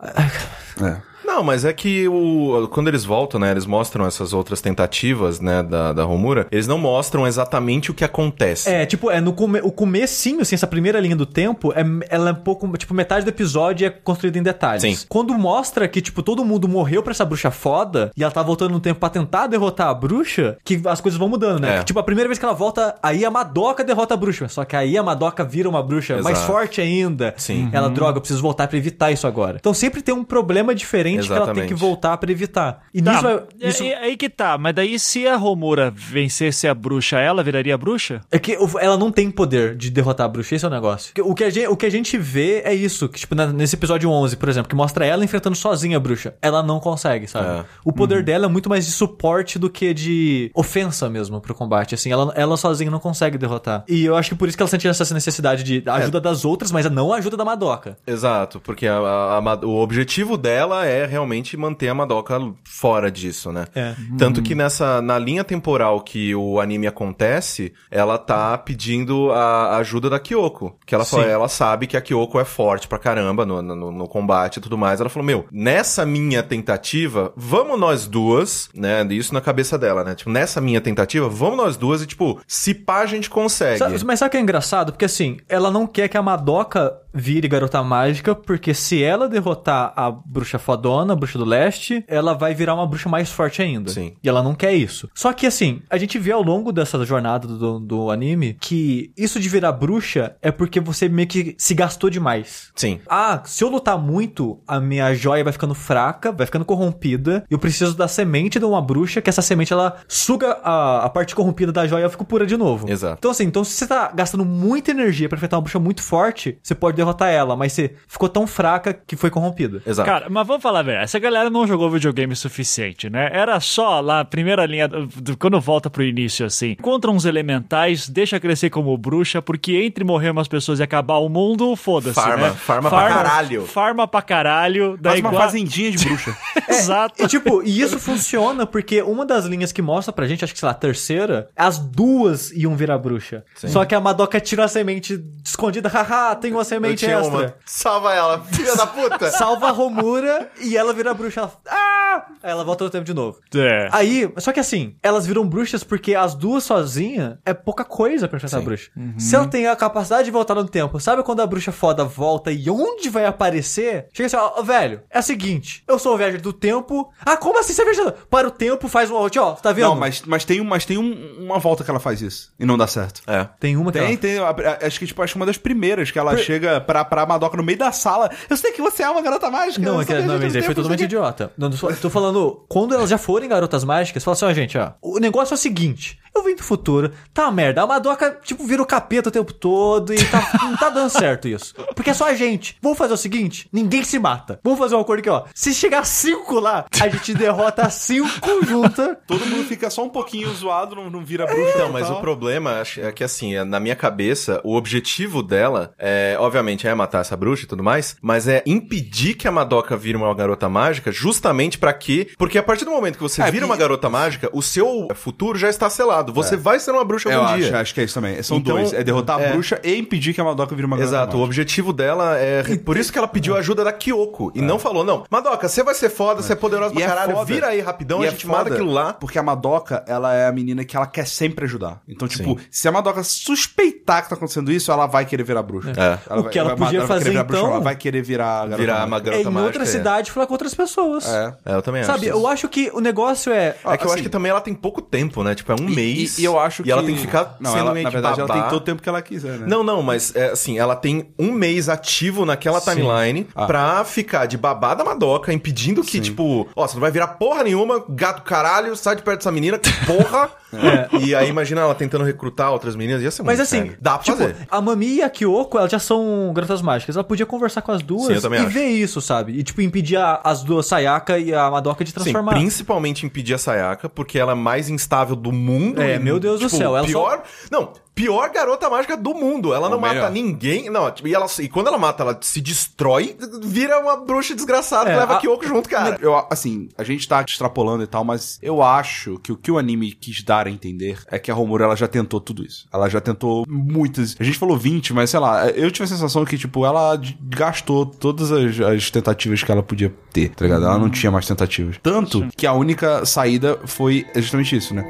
É. Não, mas é que o, quando eles voltam, né, eles mostram essas outras tentativas, né, da, da Romura, eles não mostram exatamente o que acontece. É, tipo, é no come, o comecinho, assim, essa primeira linha do tempo, é, ela é um pouco, tipo, metade do episódio é construída em detalhes. Sim. Quando mostra que, tipo, todo mundo morreu pra essa bruxa foda, e ela tá voltando no tempo pra tentar derrotar a bruxa, que as coisas vão mudando, né? É. Que, tipo, a primeira vez que ela volta, aí a Madoka derrota a bruxa, só que aí a Madoka vira uma bruxa mais Exato. forte ainda. Sim. Ela, droga, eu preciso voltar pra evitar isso agora. Então sempre tem um problema diferente que ela tem Exatamente. que voltar pra evitar. E Tá, nisso... vai- é- isso- é- aí que tá, mas daí se a Romura vencesse a bruxa, ela viraria bruxa? É que ela não tem poder de derrotar a bruxa, esse é o negócio. O que a gente, o que a gente vê é isso, que tipo, na- nesse episódio 11, por exemplo, que mostra ela enfrentando sozinha a bruxa. Ela não consegue, sabe? É. O poder dela é muito mais de suporte do que de ofensa mesmo pro combate, assim. Ela, ela sozinha não consegue derrotar. E eu acho que por isso que ela sentia essa necessidade de ajuda das outras, mas não a ajuda da Madoka. Exato, porque a- a- a o objetivo dela é realmente manter a Madoka fora disso, né? É. Tanto que nessa na linha temporal que o anime acontece, ela tá pedindo a ajuda da Kyoko. Que ela, fala, Sim. ela sabe que a Kyoko é forte pra caramba no, no, no combate e tudo mais. Ela falou: Meu, nessa minha tentativa, vamos nós duas, né? Isso na cabeça dela, né? Tipo, nessa minha tentativa, vamos nós duas e, tipo, se pá, a gente consegue. Sabe- mas sabe o que é engraçado? Porque assim, ela não quer que a Madoka vire garota mágica, porque se ela derrotar a bruxa fodona, a bruxa do leste, ela vai virar uma bruxa mais forte ainda. Sim. E ela não quer isso. Só que assim, a gente vê ao longo dessa jornada do, do anime que isso de virar bruxa é porque você meio que se gastou demais. Sim. Ah, se eu lutar muito, a minha joia vai ficando fraca, vai ficando corrompida. E eu preciso da semente de uma bruxa, que essa semente ela suga a, a parte corrompida da joia e eu fico pura de novo. Exato. Então, assim, então se você tá gastando muita energia pra enfrentar uma bruxa muito forte, você pode derrotar ela, mas você ficou tão fraca que foi corrompida. Exato. Cara, mas vamos falar a verdade, essa galera não jogou videogame o suficiente, né? Era só lá, a primeira linha, do- do- quando volta pro início, assim, contra uns elementais, deixa crescer como bruxa, porque entre morrer umas pessoas e acabar o mundo, foda-se, Farma, né? farma pra caralho. Farma pra caralho. Faz daí uma igual- fazendinha de bruxa. Exato. E tipo, e isso funciona porque uma das linhas que mostra pra gente, acho que sei lá, a terceira, as duas iam virar bruxa. Só que a Madoka tirou a semente escondida, haha, tem uma Eu semente tinha extra. uma. Salva ela, filha da puta! Salva a Romura e ela vira bruxa. Ela, ah! Aí ela volta no tempo de novo. É. Aí, só que assim, elas viram bruxas porque as duas sozinhas é pouca coisa pra enfrentar a bruxa. Se ela tem a capacidade de voltar no tempo, sabe quando a bruxa foda volta e onde vai aparecer? Chega assim, ó, ó, velho, é o seguinte, eu sou o viajante do tempo. Ah, como assim você é viajante? Para o tempo, faz um out, ó, tá vendo? Não, mas, mas tem, um- mas tem um- uma volta que ela faz isso. E não dá certo. É. Tem uma que Tem, ela... tem. Acho que, tipo, acho que uma das primeiras que ela chega pra, pra Madoka no meio da sala. Eu sei que você é uma garota mágica. Não, é que, sou não, mas aí foi totalmente idiota. Não, tô, falando, quando elas já forem garotas mágicas, fala assim, ó, gente, ó. O negócio é o seguinte. Eu vim do futuro, tá uma merda. A Madoka, tipo, vira o capeta o tempo todo e tá, não tá dando certo isso. Porque é só a gente. Vamos fazer o seguinte: ninguém se mata. Vamos fazer um acordo aqui, ó. Se chegar cinco lá, a gente derrota cinco junta. Todo mundo fica só um pouquinho zoado, não, não vira bruxa. Então, mas tal. o problema é que assim, é, na minha cabeça, o objetivo dela é, obviamente, é matar essa bruxa e tudo mais, mas é impedir que a Madoka vire uma garota mágica, justamente pra quê? Porque a partir do momento que você É, vira uma garota mágica, o seu futuro já está selado. Você vai ser uma bruxa Eu algum acho, dia. acho que é isso também. São Então, dois. É derrotar a é. bruxa e impedir que a Madoka vire uma garota Exato, o mágica. objetivo dela é. Por isso que ela pediu a ajuda da Kyoko. E não falou, não, Madoka, você vai ser foda, você é poderosa E pra é caralho, foda. vira aí rapidão, E a é gente foda, mata aquilo lá. Porque a Madoka, ela é a menina que ela quer sempre ajudar. Então, tipo, Sim. se a Madoka suspeitar que tá acontecendo isso, ela vai querer virar bruxa. É. O que ela podia vai fazer, querer virar bruxa, então, Ela vai querer virar a garota Virar uma É garota em mágica. outra é. cidade falar com outras pessoas. É. É, eu também acho. Sabe, eu acho que o negócio é. É que eu assim- acho que também ela tem pouco tempo, né? Tipo, é um mês. mês. E, e eu acho e que... ela tem que ficar não, sendo ela, meio Na verdade, ela babá. tem todo o tempo que ela quiser, né? Não, não, mas é, assim, ela tem um mês ativo naquela timeline Ah. pra ficar de babá da Madoka, impedindo que, tipo, ó, você não vai virar porra nenhuma, gato caralho, sai de perto dessa menina, que porra. E aí imagina ela tentando recrutar outras meninas, ia ser Mas muito assim, sério. dá pra tipo, fazer. a Mami e a Kyoko, elas já são garotas mágicas. Ela podia conversar com as duas Sim, e acho. ver isso, sabe? E, tipo, impedir a- as duas, Sayaka e a Madoka de Sim, transformar. principalmente impedir a Sayaka, porque ela é mais instável do mundo. É, e, meu Deus do tipo, céu, ela pior, Não, pior garota mágica do mundo. Ela não Ou mata melhor. ninguém. Não, tipo, e, ela, e quando ela mata, ela se destrói, vira uma bruxa desgraçada É, que leva a- Kyoko junto, cara. Eu, assim, a gente tá extrapolando e tal, mas eu acho que o que o anime quis dar a entender é que a Romura, ela já tentou tudo isso. Ela já tentou muitas... A gente falou 20, mas sei lá, eu tive a sensação que, tipo, ela gastou todas as, as tentativas que ela podia ter, tá ligado? Ela não tinha mais tentativas. Tanto que a única saída foi justamente isso, né?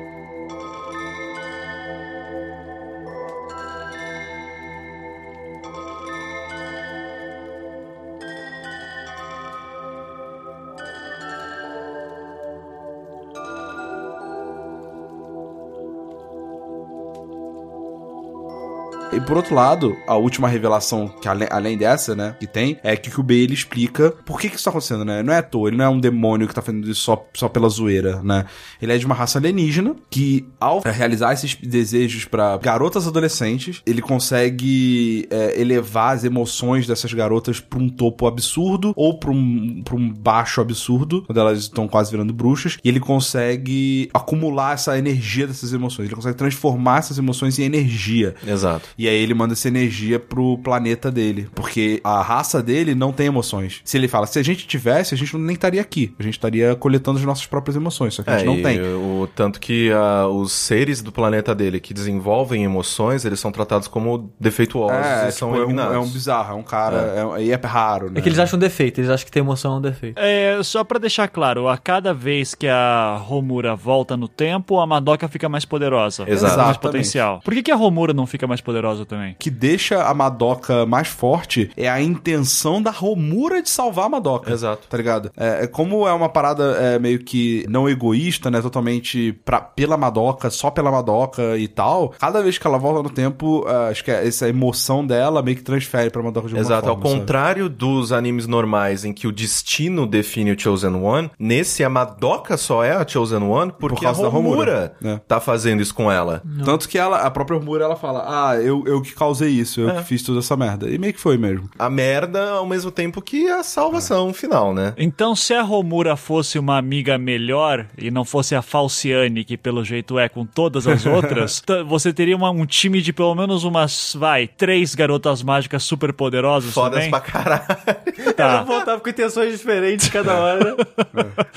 Por outro lado, a última revelação, que além, além dessa, né, que tem, é que o B ele explica por que que isso tá acontecendo, né? Não é à toa, ele não é um demônio que tá fazendo isso só, só pela zoeira, né? Ele é de uma raça alienígena que, ao realizar esses desejos pra garotas adolescentes, ele consegue é, elevar as emoções dessas garotas pra um topo absurdo ou pra um, pra um baixo absurdo, quando elas estão quase virando bruxas, e ele consegue acumular essa energia dessas emoções, ele consegue transformar essas emoções em energia. Exato. E aí ele manda essa energia pro planeta dele. Porque a raça dele não tem emoções. Se ele fala, se a gente tivesse, a gente nem estaria aqui. A gente estaria coletando as nossas próprias emoções. Só que a gente É, não e tem. O, tanto que ah, os seres do planeta dele que desenvolvem emoções, eles são tratados como defeituosos É, e são tipo, é, um, eliminados. é um bizarro, é um cara. É. e é raro, né? É que eles acham um defeito, eles acham que ter emoção é um defeito. É, só pra deixar claro, a cada vez que a Romura volta no tempo, a Madoka fica mais poderosa. Exato. Mais potencial. Por que, que a Romura não fica mais poderosa também? que deixa a Madoka mais forte é a intenção da Romura de salvar a Madoka. Exato. Tá ligado? É, é como é uma parada é, meio que não egoísta, né? Totalmente pra, pela Madoka, só pela Madoka e tal. Cada vez que ela volta no tempo, é, acho que é essa emoção dela meio que transfere pra Madoka de alguma Exato, ao forma. sabe? contrário dos animes normais em que o destino define o Chosen One, nesse a Madoka só é a Chosen One porque causa a da Romura, Homura. É. tá fazendo isso com ela. Tanto que ela, a própria Romura, ela fala: Ah, eu, eu que causei isso, eu É. que fiz toda essa merda. E meio que foi mesmo. A merda ao mesmo tempo que a salvação final, né? Então, se a Romura fosse uma amiga melhor e não fosse a Falciane, que pelo jeito é com todas as outras, você teria uma- um time de pelo menos umas, vai, três garotas mágicas super poderosas Fodas também? pra caralho. Tá. voltava com intenções diferentes cada hora.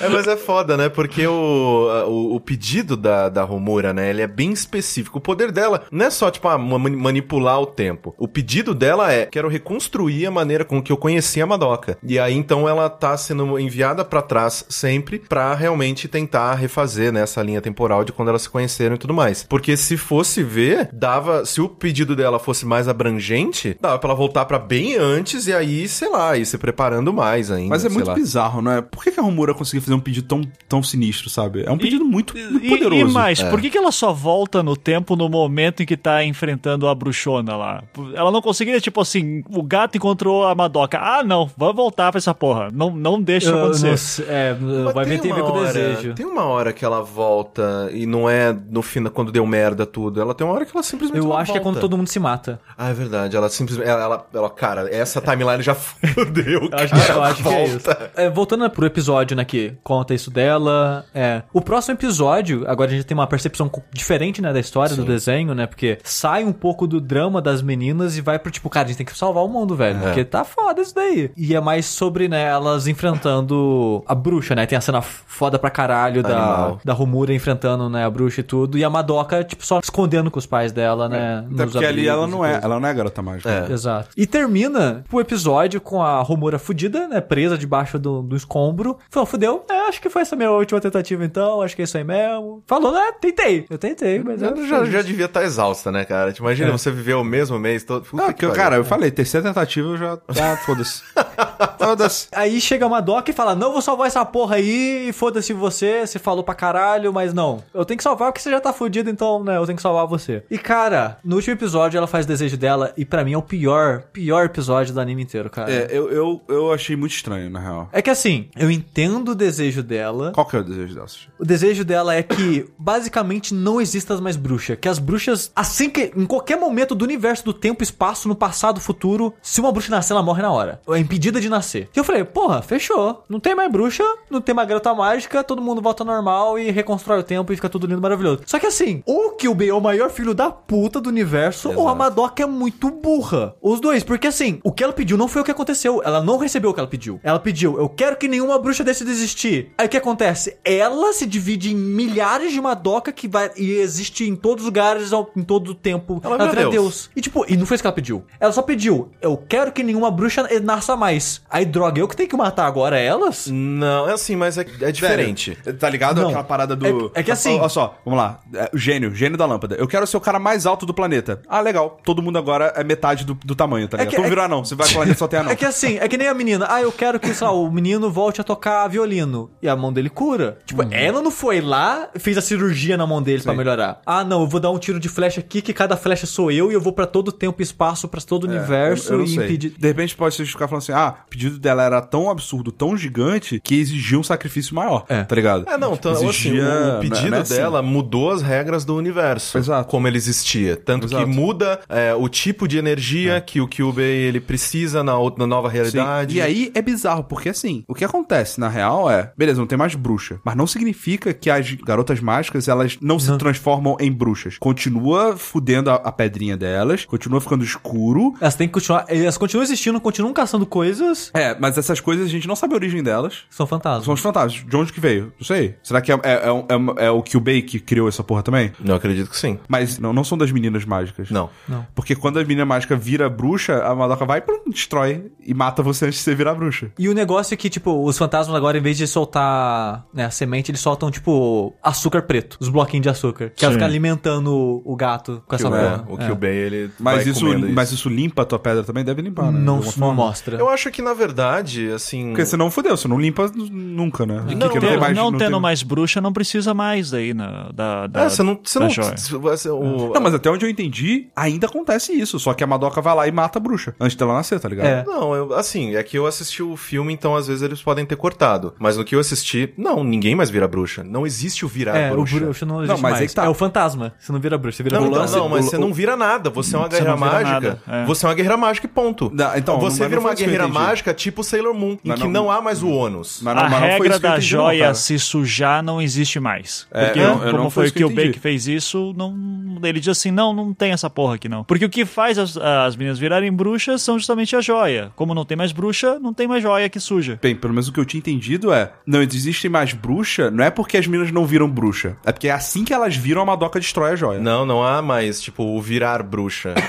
É, mas é foda, né? Porque o, o, o pedido da, da Romura, né? Ele é bem específico. O poder dela não é só, tipo, ah, ma- manipular o tempo. O pedido dela é, quero reconstruir a maneira com que eu conheci a Madoka. E aí, então, ela tá sendo enviada pra trás sempre pra realmente tentar refazer, né? Essa linha temporal de quando elas se conheceram e tudo mais. Porque se fosse ver, dava... Se o pedido dela fosse mais abrangente, dava pra ela voltar pra bem antes e aí, sei lá, ir se preparando mais ainda. Mas é sei muito lá. bizarro, não é? Por que, que a Romura conseguiu fazer um pedido tão, tão sinistro, sabe? É um pedido muito, muito E, poderoso. e mais, por que, que ela só volta no tempo no momento em que tá enfrentando a bruxona lá? Ela não conseguiria, tipo assim, o gato encontrou a Madoka. Ah, não, vai voltar pra essa porra. Não, não deixa Eu acontecer. não sei, é, Mas vai ver, tem a ver uma com hora- desejo. Tem uma hora que ela volta e não é no final, quando deu merda tudo. Ela tem uma hora que ela simplesmente Eu acho que é quando volta. todo mundo se mata. Ah, é verdade. Ela simplesmente. Ela, ela, ela- cara, essa timeline já fudeu. Eu acho, cara, que, eu acho que é isso. volta. É, voltando pro episódio, né, que conta isso dela, é... O próximo episódio, agora a gente tem uma percepção diferente, né, da história, do desenho, né, porque sai um pouco do drama das meninas e vai pro tipo, cara, a gente tem que salvar o mundo, velho, É. porque tá foda isso daí. E é mais sobre, né, elas enfrentando a bruxa, né, tem a cena foda pra caralho da, Animal. da Rumura enfrentando, né, a bruxa e tudo, e a Madoka, tipo, só escondendo com os pais dela, né, Até nos porque ali ela abrigos e não é, ela não é garota mágica. É. Exato. E termina o episódio com a Romura fudida, né? Presa debaixo do, do escombro. Falou, fudeu. É, acho que foi essa minha última tentativa então. Acho que é isso aí mesmo. Falou, né? Tentei. Eu tentei, mas eu Ela já, já devia estar exausta, né, cara? Te imagina É. você viveu o mesmo mês todo. Puta Não, que que eu- pariu. cara, eu falei, terceira tentativa eu já. Ah, foda-se. foda-se. Aí chega a Madoka e fala: Não, vou salvar essa porra aí, e foda-se você, você falou pra caralho, mas não. Eu tenho que salvar porque você já tá fudido, então, né, eu tenho que salvar você. E cara, no último episódio ela faz o desejo dela, e pra mim é o pior, pior episódio do anime inteiro, cara. É, eu, eu, eu achei muito estranho, na real. É que assim, eu entendo o desejo dela. Qual que é o desejo dela? O desejo dela é que basicamente não existam mais bruxas. Que as bruxas, assim que em qualquer momento do universo, do tempo, espaço, no passado, futuro, se uma bruxa nascer, ela morre na hora. É impedida de nascer. E eu falei, porra, fechou. Não tem mais bruxa, não tem mais garota mágica, todo mundo volta ao normal e reconstrói o tempo e fica tudo lindo maravilhoso. Só que assim, ou que o Bey é o maior filho da puta do universo, ou a Madoka é muito burra. Os dois, porque assim, o que ela pediu não foi o que aconteceu. Ela não recebeu o que ela pediu. Ela pediu, eu quero que nenhuma bruxa desse desistir. Aí o que acontece? Ela se divide em milhares de Madoka que vai e existe em todos os lugares, ao- em todo o tempo. Ela vira Deus. E tipo, e não foi isso que ela pediu. Ela só pediu, eu quero que nenhuma bruxa nasça mais. Aí, droga, eu que tenho que matar agora elas? Não, é assim, mas é, é diferente. Velho, tá ligado Não. aquela parada do. É- é que assim- Olha só, vamos lá. É, o gênio, gênio da lâmpada. Eu quero ser o cara mais alto do planeta. Ah, legal. Todo mundo agora é metade do, do tamanho, tá ligado? que- tu não é virou anão. Você vai pro planeta só tem anão. É que assim, é que nem a menina. Ah, eu quero que, sei lá, o menino volte a tocar violino. E a mão dele cura. Tipo, ela não foi lá, fez a cirurgia na mão dele pra melhorar. Ah, não, eu vou dar um tiro de flecha aqui, que cada flecha sou eu, e eu vou pra todo o tempo e espaço, pra todo o universo É, Eu, eu não e sei. impedir. De repente pode se justificar falando assim: ah, o pedido dela era tão absurdo, tão gigante, que exigia um sacrifício maior. É. Tá ligado? É, não, então, assim, Exigia- o, o pedido não é assim. dela mudou as regras do universo. Exato. Como ele existia. Tanto Exato. que muda é, o tipo de energia que o Kyubey ele precisa na, outra- na nova Sim. realidade. E aí é bizarro, porque assim, o que acontece na real é, beleza, não tem mais bruxa, mas não significa que as garotas mágicas, elas não se transformam em bruxas. Continua fudendo a, a pedrinha delas, continua ficando escuro. Elas têm que continuar. Elas continuam existindo, continuam caçando coisas. É, mas essas coisas a gente não sabe a origem delas. São fantasmas. São os fantasmas. De onde que veio? Não sei. Será que é, é, é, é é o que criou essa porra também? Eu acredito que sim. Mas não, não são das meninas mágicas. Não. Não. Porque quando a menina mágica vira bruxa, a Madoka vai e destrói e mata você antes de você virar bruxa. E o negócio é que, tipo, os fantasmas agora, em vez de soltar né, a semente, eles soltam, tipo, açúcar preto. Os bloquinhos de açúcar. Que ela fica alimentando o, o gato com essa É, porra. o É. Kyubey ele Mas vai isso, comendo mas isso limpa a tua pedra também? Deve limpar, né? Não, não mostra. Eu acho que, na verdade, assim... Porque você não fudeu, você não limpa nunca, né? Não, Porque não, Não, tem- tendo mais bruxa, não precisa mais daí na, da, da, É, você não... Você da não você- o- Não, mas até onde eu entendi, ainda acontece isso. Só que a Madoka vai lá e mata a bruxa antes dela nascer, tá ligado? É. Não, eu- assim, é que eu assisti o filme, então às vezes eles podem ter cortado. Mas no que eu assisti, não, ninguém mais vira bruxa. Não existe o virar É, bruxa. o bruxo não existe Não, mas mais. aí que tá. É o fantasma. Você não vira bruxo, você vira Não, então, vilã. não, mas o- você o- não vira nada. Você é uma Você guerreira não mágica. nada, é. Você é uma guerreira mágica e ponto. Não, então, você vira não uma guerreira mágica tipo Sailor Moon, em Mas que não- não, há mais o ônus. Mas não- a mas não foi regra da não, joia cara. se sujar não existe mais. É, Porque, eu- eu como não foi foi que o Bake fez isso, não, ele diz assim: não, não tem essa porra aqui não. Porque o que faz as, as meninas virarem bruxas são justamente a joia. Como não tem mais bruxa, não tem mais joia que suja. Bem, pelo menos o que eu tinha entendido é: não existem mais bruxa, não é porque as meninas não viram bruxa. É porque assim que elas viram, a Madoka destrói a joia. Não, não há mais, tipo, o virar bruxa.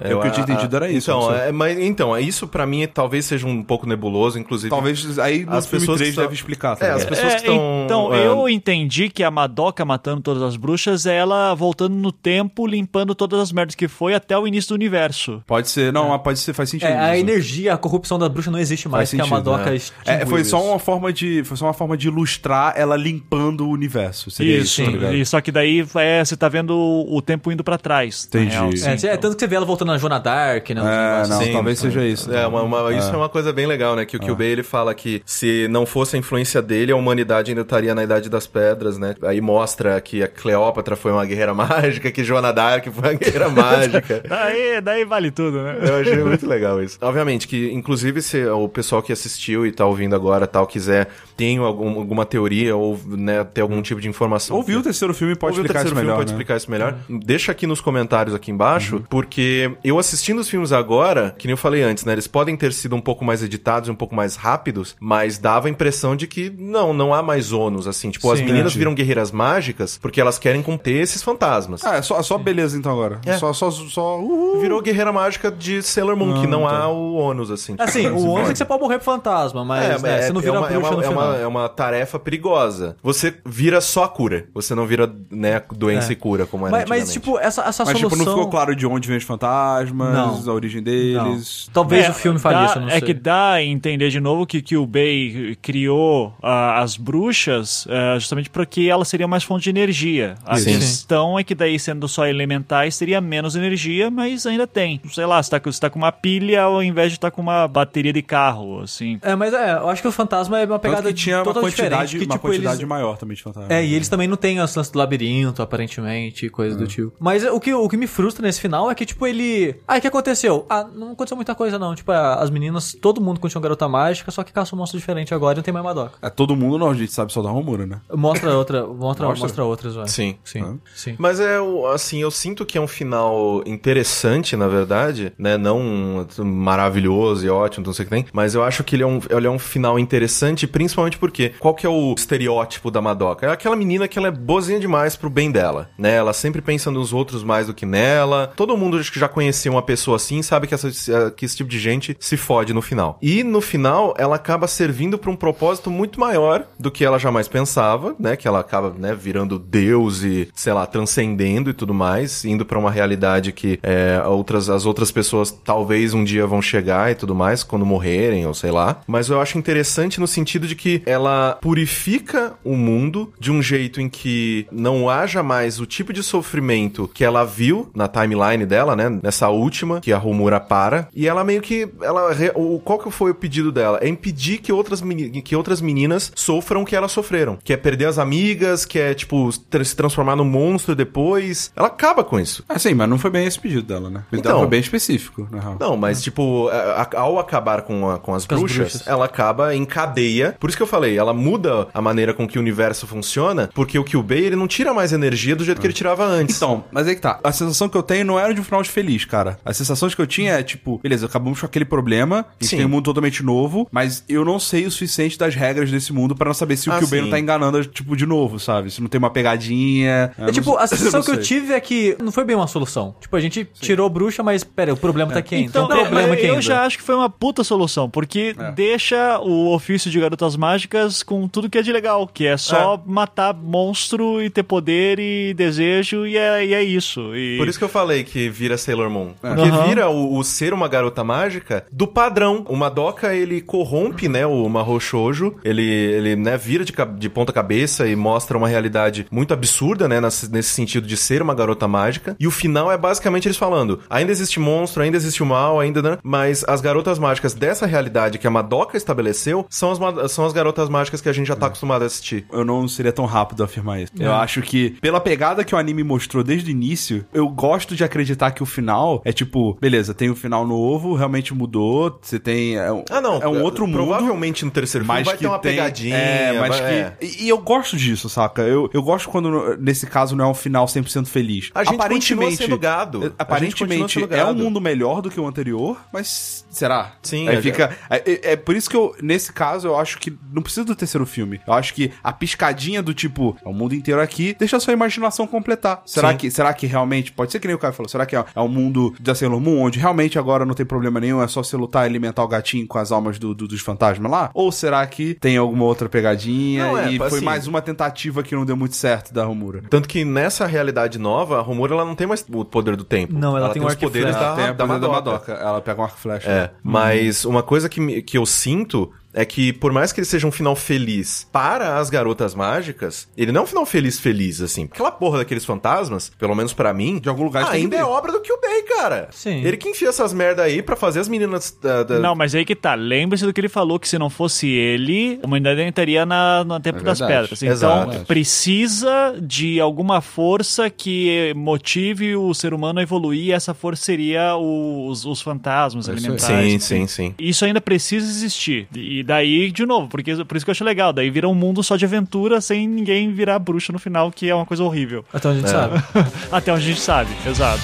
É, o que eu tinha entendido era isso. Então, é, mas, então, é isso pra mim talvez seja um pouco nebuloso, inclusive. Talvez aí no as filme pessoas 3 que são- deve explicar. Tá É, as pessoas que estão. então, é, eu entendi que a Madoka matando todas as bruxas é ela voltando no tempo, limpando todas as merdas que foi até o início do universo. Pode ser, não, mas pode ser, faz sentido. É, a isso. energia, a corrupção da bruxa não existe mais, Faz que a Madoka né? É, foi só isso. uma forma de, foi só uma forma de ilustrar ela limpando o universo. Seria isso, Isso, tá ligado? e só que daí é, você tá vendo o, tempo indo pra trás. na Entendi. É, sim. É, é, tanto que você vê ela voltando na Joana Dark, né? É, não, assim. talvez seja isso. É, uma, uma- isso é uma coisa bem legal, né? Que o Kyubey ele fala que se não fosse a influência dele, a humanidade ainda estaria na Idade das Pedras, né? Aí mostra que a Cleópatra foi uma guerreira mágica, que Joana Dark foi uma guerreira mágica. Daí, daí vale tudo, né? Eu achei muito legal isso. Obviamente que, inclusive, se o pessoal que assistiu e tá ouvindo agora tal quiser, tem algum- alguma teoria ou né, ter algum tipo de informação. Ouviu o terceiro filme pode Ouviu explicar isso terceiro filme, melhor, pode né? explicar isso melhor. Deixa aqui nos comentários aqui embaixo, porque eu assistindo os filmes agora, que nem eu falei antes, né? Eles podem ter sido um pouco mais editados, um pouco mais rápidos, mas dava a impressão de que não, não há mais ônus, assim. Tipo, as Sim, meninas entendi. viram guerreiras mágicas porque elas querem conter esses fantasmas. Ah, é só, só beleza então agora. É. Só, só, só. Uhul. Virou guerreira mágica de Sailor Moon, que não tá. há o ônus, assim. tipo, Assim, o ônus é que você pode morrer pro fantasma, mas É, né, é- você não é vira uma, é, bruxa uma, no é, final. uma, é uma tarefa perigosa. Você vira só a cura. Você não vira, né, doença É. e cura, como era Mas, mas, tipo, essa, essa Mas, solução... tipo, no ficou claro de onde vem os fantasmas, Não. a origem deles. Talvez É, o filme fale dá- isso, não É sei. que dá a entender de novo que, que o Bay criou ah, as bruxas ah, justamente porque elas seriam mais fonte de energia. A Sim. questão é que daí, sendo só elementais, teria menos energia, mas ainda tem. Sei lá, você tá, você tá com uma pilha ao invés de estar com uma bateria de carro, assim. É, mas é, eu acho que o fantasma é uma Tanto pegada que tinha uma quantidade, diferente. Que, uma tipo, quantidade eles... maior também de fantasmas. É, e eles também não têm as lances do labirinto, aparentemente, e coisa do tipo. Mas o que, o que me frustra nesse final é que, tipo, ele. Ah, o que aconteceu? Ah, não aconteceu muita coisa, não. Tipo, as meninas, todo mundo continua garota mágica, só que caça um monstro diferente agora e não tem mais Madoka. É todo mundo não, a gente sabe só da Romura, né? Mostra outra, mostra, Mostra? mostra outras, vai. Sim. Sim. Hã? Sim. Mas é, assim, eu sinto que é um final interessante, na verdade, né? Não maravilhoso e ótimo, não sei o que tem. Mas eu acho que ele é um, ele é um final interessante, principalmente porque qual que é o estereótipo da Madoka? É aquela menina que ela é boazinha demais pro bem dela, né? Ela sempre pensa nos outros mais do que nela. Todo mundo que já conhecia uma pessoa assim, sabe que, essa, que esse tipo de gente se fode no final. E no final, ela acaba servindo pra um propósito muito maior do que ela jamais pensava, né? Que ela acaba, né, virando Deus e, sei lá, transcendendo e tudo mais, indo pra uma realidade que é, outras, as outras pessoas talvez um dia vão chegar e tudo mais, quando morrerem, ou sei lá. Mas eu acho interessante no sentido de que ela purifica o mundo de um jeito em que não haja mais o tipo de sofrimento que ela viu na timeline dela, né? Nessa última, que a Romura para. E ela meio que. Ela, o, qual que foi o pedido dela? É impedir que outras, que outras meninas sofram o que elas sofreram. Que é perder as amigas, que é, tipo, se transformar num monstro depois. Ela acaba com isso. Ah, sim, mas não foi bem esse pedido dela, né? O Então. dela foi bem específico, na real. Não, mas tipo, a- a- ao acabar com, a- com as Com as bruxas, bruxas. ela acaba em cadeia. Por isso que eu falei, ela muda a maneira com que o universo funciona, porque o Kyubey, ele não tira mais energia do jeito que ele tirava antes. Então, mas aí que tá. A sensação que eu tenho não era de um final de feliz, cara. As sensações que eu tinha é, tipo, beleza, acabamos com aquele problema, a gente Sim. tem um mundo totalmente novo, mas eu não sei o suficiente das regras desse mundo pra não saber se o Ah, Kyubey sim. não tá enganando, tipo, de novo, sabe? Se não tem uma pegadinha. eu É não tipo, sei- a sensação não que eu tive é que não foi bem uma solução. Tipo, a gente tirou bruxa, mas pera, o problema tá aqui ainda. Então, tem um problema eu, eu ainda. já acho que foi uma puta solução, porque É. deixa o ofício de garotas mágicas com tudo que é de legal, que é só matar monstro e ter poder e desejo, e é, e é isso. E... Por isso que eu falei que vira Sailor Moon. Porque Aham. vira o, o ser uma garota mágica do padrão. O Madoka, ele corrompe, né, o Mahou Shoujo. Ele, ele né, vira de, de ponta cabeça e mostra uma realidade muito absurda, né, nesse, nesse sentido de ser uma garota mágica. E o final é basicamente eles falando, ainda existe monstro, ainda existe o mal, ainda, né, mas as garotas mágicas dessa realidade que a Madoka estabeleceu são as, são as garotas mágicas que a gente já tá acostumado a assistir. Eu não seria tão rápido a afirmar isso. É. Eu acho que, pela pegada que o anime mostrou desde o início, eu gosto de acreditar que o final é tipo, beleza, tem um final novo, realmente mudou, você tem. É um, Ah, não. é um outro mundo. Provavelmente no terceiro filme vai que ter uma tem, pegadinha. É, mas vai- que. é. E, eu gosto disso, saca? Eu, eu gosto quando, nesse caso, não é um final 100% feliz. A gente continua sendo gado. Aparentemente sendo é um gado. mundo melhor do que o anterior, mas será? Sim, Aí é- fica. É, é- é por isso que eu, nesse caso, eu acho que não precisa do terceiro filme. Eu acho que a piscadinha do tipo, é o mundo inteiro aqui, deixa a sua imaginação completar. Será Sim. que, será que realmente, pode ser que nem o Caio falou, será que é, é um mundo da Sailor Moon, onde realmente agora não tem problema nenhum, é só você lutar e alimentar o gatinho com as almas do- do- dos fantasmas lá? Ou será que tem alguma outra pegadinha Não, é, e foi assim- mais uma tentativa que não deu muito certo da Romura? Tanto que nessa realidade nova, a Romura ela não tem mais o poder do tempo. Não, ela tem tem um os arco poderes flecha. da, Tem a da poder da Madoka. Madoka. Ela pega um arco flecha. É, mas uma coisa que, que eu sinto é que, por mais que ele seja um final feliz para as garotas mágicas, ele não é um final feliz feliz, assim. Aquela porra daqueles fantasmas, pelo menos pra mim, De algum lugar ainda que é obra do Kyubey, cara. Sim. Ele que enfia essas merda aí pra fazer as meninas... da- da- Não, mas aí que tá. Lembre-se do que ele falou, que se não fosse ele, a humanidade ainda estaria na, no tempo É das pedras. Então, Exato. precisa de alguma força que motive o ser humano a evoluir, e essa força seria os, os fantasmas É. Sim, sim, sim. Isso ainda precisa existir. E daí, de novo, porque, por isso que eu acho legal. Daí vira um mundo só de aventura sem ninguém virar bruxa no final, que é uma coisa horrível. Até onde a gente É. sabe. Até onde a gente sabe, exato.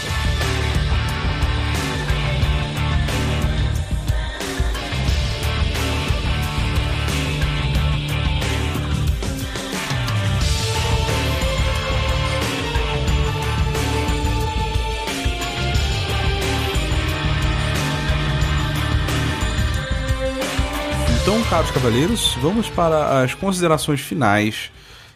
Caros cavaleiros, vamos para as considerações finais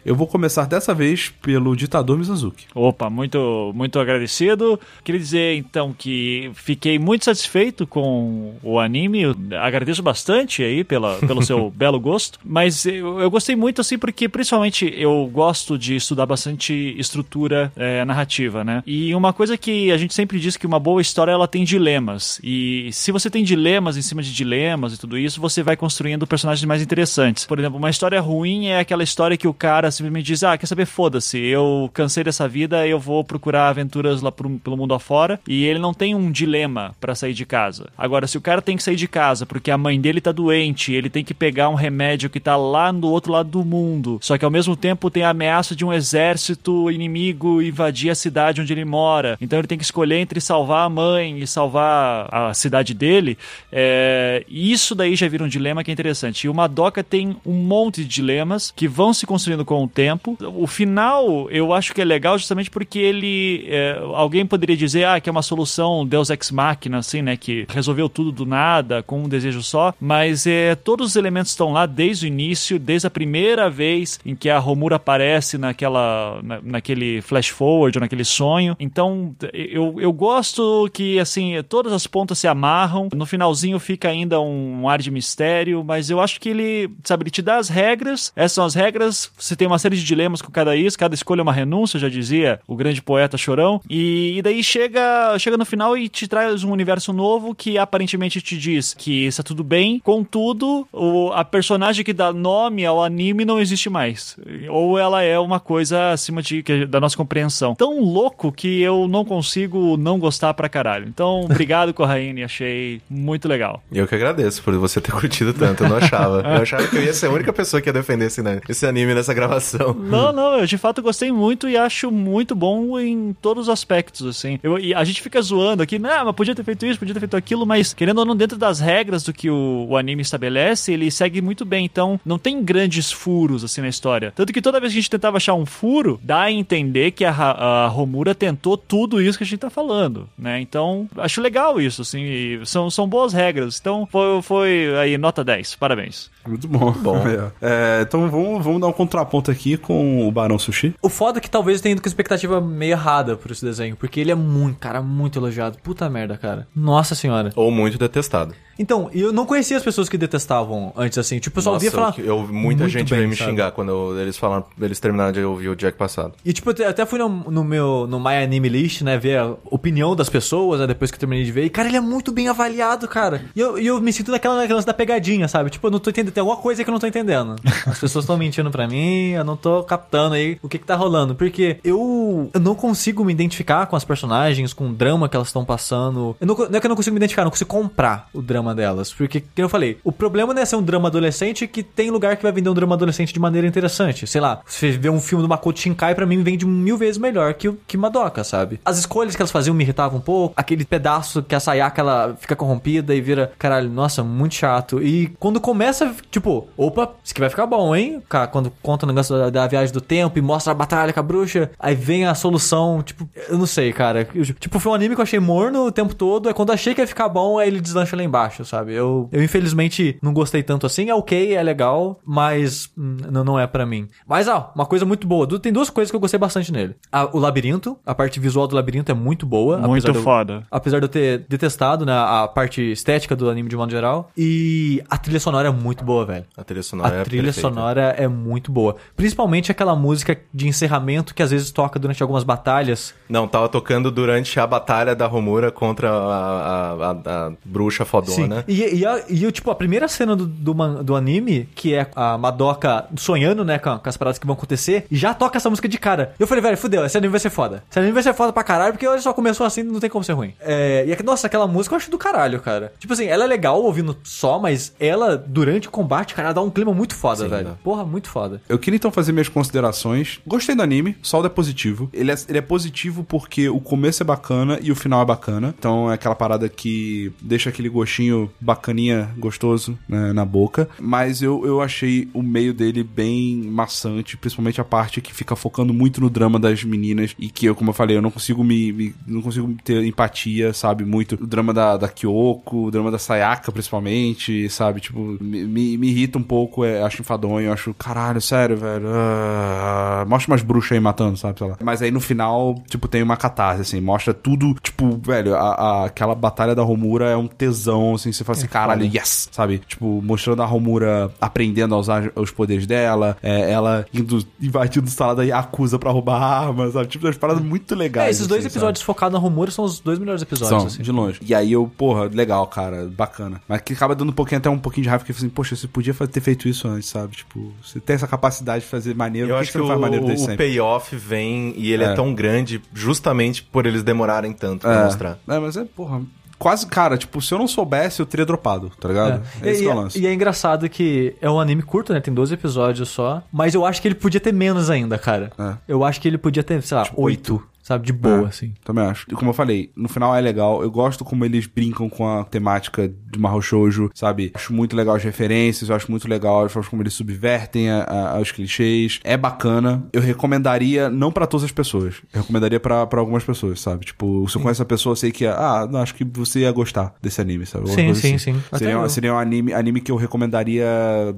Eu vou começar dessa vez pelo ditador Mizuzuki. Opa, muito, muito agradecido. Queria dizer então que fiquei muito satisfeito com o anime. Eu agradeço bastante aí pela, pelo seu belo gosto. Mas eu, eu, gostei muito assim porque principalmente eu gosto de estudar bastante estrutura é, narrativa, né? E uma coisa que a gente sempre diz que uma boa história ela tem dilemas. E se você tem dilemas em cima de dilemas e tudo isso, você vai construindo personagens mais interessantes. Por exemplo, uma história ruim é aquela história que o cara simplesmente diz: Ah, quer saber? Foda-se, eu cansei dessa vida, eu vou procurar aventuras lá pro, pelo mundo afora. E ele não tem um dilema para sair de casa. Agora, se o cara tem que sair de casa porque a mãe dele tá doente, ele tem que pegar um remédio que tá lá no outro lado do mundo, só que ao mesmo tempo tem a ameaça de um exército inimigo invadir a cidade onde ele mora. Então ele tem que escolher entre salvar a mãe e salvar a cidade dele. É, isso daí já vira um dilema que é interessante. E o Madoka tem um monte de dilemas que vão se construindo com o tempo. O final eu acho que é legal justamente porque ele. É, alguém poderia dizer ah, que é uma solução Deus Ex Machina, assim, né? Que resolveu tudo do nada, com um desejo só. Mas é, todos os elementos estão lá desde o início, desde a primeira vez em que a Romura aparece naquela, na, naquele flash forward, naquele sonho. Então, eu, eu gosto que, assim, todas as pontas se amarram. No finalzinho fica ainda um ar de mistério, mas eu acho que ele, sabe, ele te dá as regras. Essas são as regras. Você tem uma série de dilemas com cada isso, cada escolha é uma renúncia, já dizia o grande poeta Chorão. E, e daí chega, chega no final e te traz um universo novo que aparentemente te diz que está tudo bem, contudo, o, a personagem que dá nome ao anime não existe mais. Ou ela é uma coisa acima de, que, da nossa compreensão. Tão louco que eu não consigo não gostar pra caralho. Então, obrigado, Corraine, achei muito legal. Eu que agradeço por você ter curtido tanto, eu não achava. Eu achava que eu ia ser a única pessoa que ia defender esse, né, esse anime nessa gravação. Não, não, eu de fato gostei muito e acho muito bom em todos os aspectos, assim. Eu, e a gente fica zoando aqui, não, mas podia ter feito isso, podia ter feito aquilo, mas querendo ou não, dentro das regras do que o, o anime estabelece, ele segue muito bem. Então, não tem grandes furos, assim, na história. Tanto que toda vez que a gente tentava achar um furo, dá a entender que a, a Romura tentou tudo isso que a gente tá falando, né? Então, acho legal isso, assim, são, são boas regras. Então, foi, foi aí, nota 10. Parabéns. Muito bom. bom. É. É, então, vamos, vamos dar um contraponto aqui com o Barão Sushi. O foda é que talvez eu tenha ido com expectativa meio errada por esse desenho, porque ele é muito, cara, muito elogiado. Puta merda, cara. Nossa senhora. Ou muito detestado. Então, eu não conhecia as pessoas que detestavam antes, assim. Tipo, o pessoal Nossa, via falar. Eu, muita gente bem, veio me sabe? xingar quando eu- eles falaram, eles terminaram de ouvir o Jack passado. E tipo, eu até fui no, no meu no My Anime List, né, ver a opinião das pessoas, né, depois que eu terminei de ver. E, cara, ele é muito bem avaliado, cara. E eu, e eu me sinto naquela, da pegadinha, sabe? Tipo, eu não tô entendendo, tem alguma coisa que eu não tô entendendo. As pessoas estão mentindo pra mim, eu não tô captando aí o que que tá rolando. Porque eu, eu não consigo me identificar com as personagens, com o drama que elas estão passando. Eu não, não é que eu não consigo me identificar, eu não consigo comprar o drama delas. Porque, como eu falei, o problema não é ser um drama adolescente que tem lugar que vai vender um drama adolescente de maneira interessante. Sei lá, você vê um filme do Makoto Shinkai, pra mim vende mil vezes melhor que que Madoka, sabe? As escolhas que elas faziam me irritavam um pouco. Aquele pedaço que a Sayaka ela fica corrompida e vira, caralho, nossa, muito chato. E quando começa, tipo, opa, isso aqui vai ficar bom, hein? Cara, quando conta o negócio da, da viagem do tempo e mostra a batalha com a bruxa, aí vem a solução, tipo, eu não sei, cara. Tipo, foi um anime que eu achei morno o tempo todo. Aí quando achei que ia ficar bom, aí ele deslancha lá embaixo, sabe? Eu, eu infelizmente não gostei tanto assim. É ok, é legal, mas hum, não, não é pra mim. Mas, ó, uma coisa muito boa. Tem duas coisas que eu gostei bastante nele. A- o labirinto, a parte visual do labirinto é muito boa. Muito apesar de eu- foda. Apesar de eu ter detestado, né, a parte estética do anime de modo geral. E a trilha sonora é muito boa, velho. A trilha sonora A é trilha perfeita. sonora é muito boa. Principalmente aquela música de encerramento que às vezes toca durante algumas batalhas. Não, tava tocando durante a batalha da Romura contra a, a- a- a bruxa fodona. E, e, a- e, tipo, a primeira cena do, do, do anime, que é a Madoka sonhando, né, com, com as paradas que vão acontecer, já toca essa música de cara. Eu falei, velho, fudeu, esse anime vai ser foda. Esse anime vai ser foda pra caralho, porque ele só começou assim, não tem como ser ruim. É, e, é que, nossa, aquela música eu acho do caralho, cara. Tipo assim, ela é legal ouvindo só, mas ela, durante o combate, cara, ela dá um clima muito foda, Sim, velho. dá. Porra, muito foda. Eu queria então fazer minhas considerações. Gostei do anime, o saldo é positivo. Ele é, ele é positivo porque o começo é bacana e o final é bacana. Então é aquela parada que deixa aquele gostinho bacaninha, gostoso né, na boca. Mas eu, eu achei o meio dele bem maçante, principalmente a parte que fica focando muito no drama das meninas e que eu, como eu falei, eu não consigo me, me- não consigo ter empatia, sabe, muito. O drama da, da Kyoko, o drama da Sayaka, principalmente, sabe, tipo, me, me, me irrita um pouco, é, acho enfadonho, acho, caralho, sério, velho, ah, mostra umas bruxas aí matando, sabe? Sei lá. Mas aí no final, tipo, tem uma catarse, assim. Mostra tudo, tipo, velho, a, a- aquela batalha da Romura é um tesão, assim. Você fala assim, caralho, yes! Sabe? Tipo, mostrando a Romura aprendendo a usar os poderes dela, é, ela indo, invadindo sala da Yakuza pra roubar armas, sabe? Tipo, umas paradas muito legais. É, esses dois assim, sabe? episódios focados na Romura são os dois melhores episódios, São, assim. de longe. E aí eu, porra, legal, cara, bacana. Mas que acaba dando um pouquinho, até um pouquinho de raiva, porque assim, poxa, você podia ter feito isso antes, sabe? Tipo, você tem essa capacidade de fazer maneiro, Eu acho você que não faz maneiro o, o payoff vem e ele é. É. tão grande justamente por eles demorarem tanto pra mostrar. É, mas é, porra, quase, cara, tipo, se eu não soubesse, eu teria dropado, tá ligado? É, esse e, que é o lance. e é engraçado que é um anime curto, né? Tem 12 episódios só. Mas eu acho que ele podia ter menos ainda, cara. É. Eu acho que ele podia ter, sei lá, Tipo, oito, sabe? De boa, É, assim. Também acho. E como eu falei, no final é legal. Eu gosto como eles brincam com a temática de Mahou Shoujo, sabe? Acho muito legal as referências, eu acho muito legal as formas como eles subvertem a, a- os clichês. É bacana. Eu recomendaria, não pra todas as pessoas. Eu recomendaria pra pra algumas pessoas, sabe? Tipo, se eu conheço a pessoa, eu sei que, ah, não, acho que você ia gostar desse anime, sabe? Sim, sim, assim. sim. Seria, um- seria um anime, anime que eu recomendaria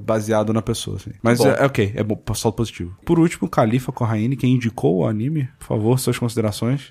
baseado na pessoa, assim. Mas é, é ok, é bom, salto positivo. Por último, Califa Corraine, quem indicou o anime, por favor, suas considerações.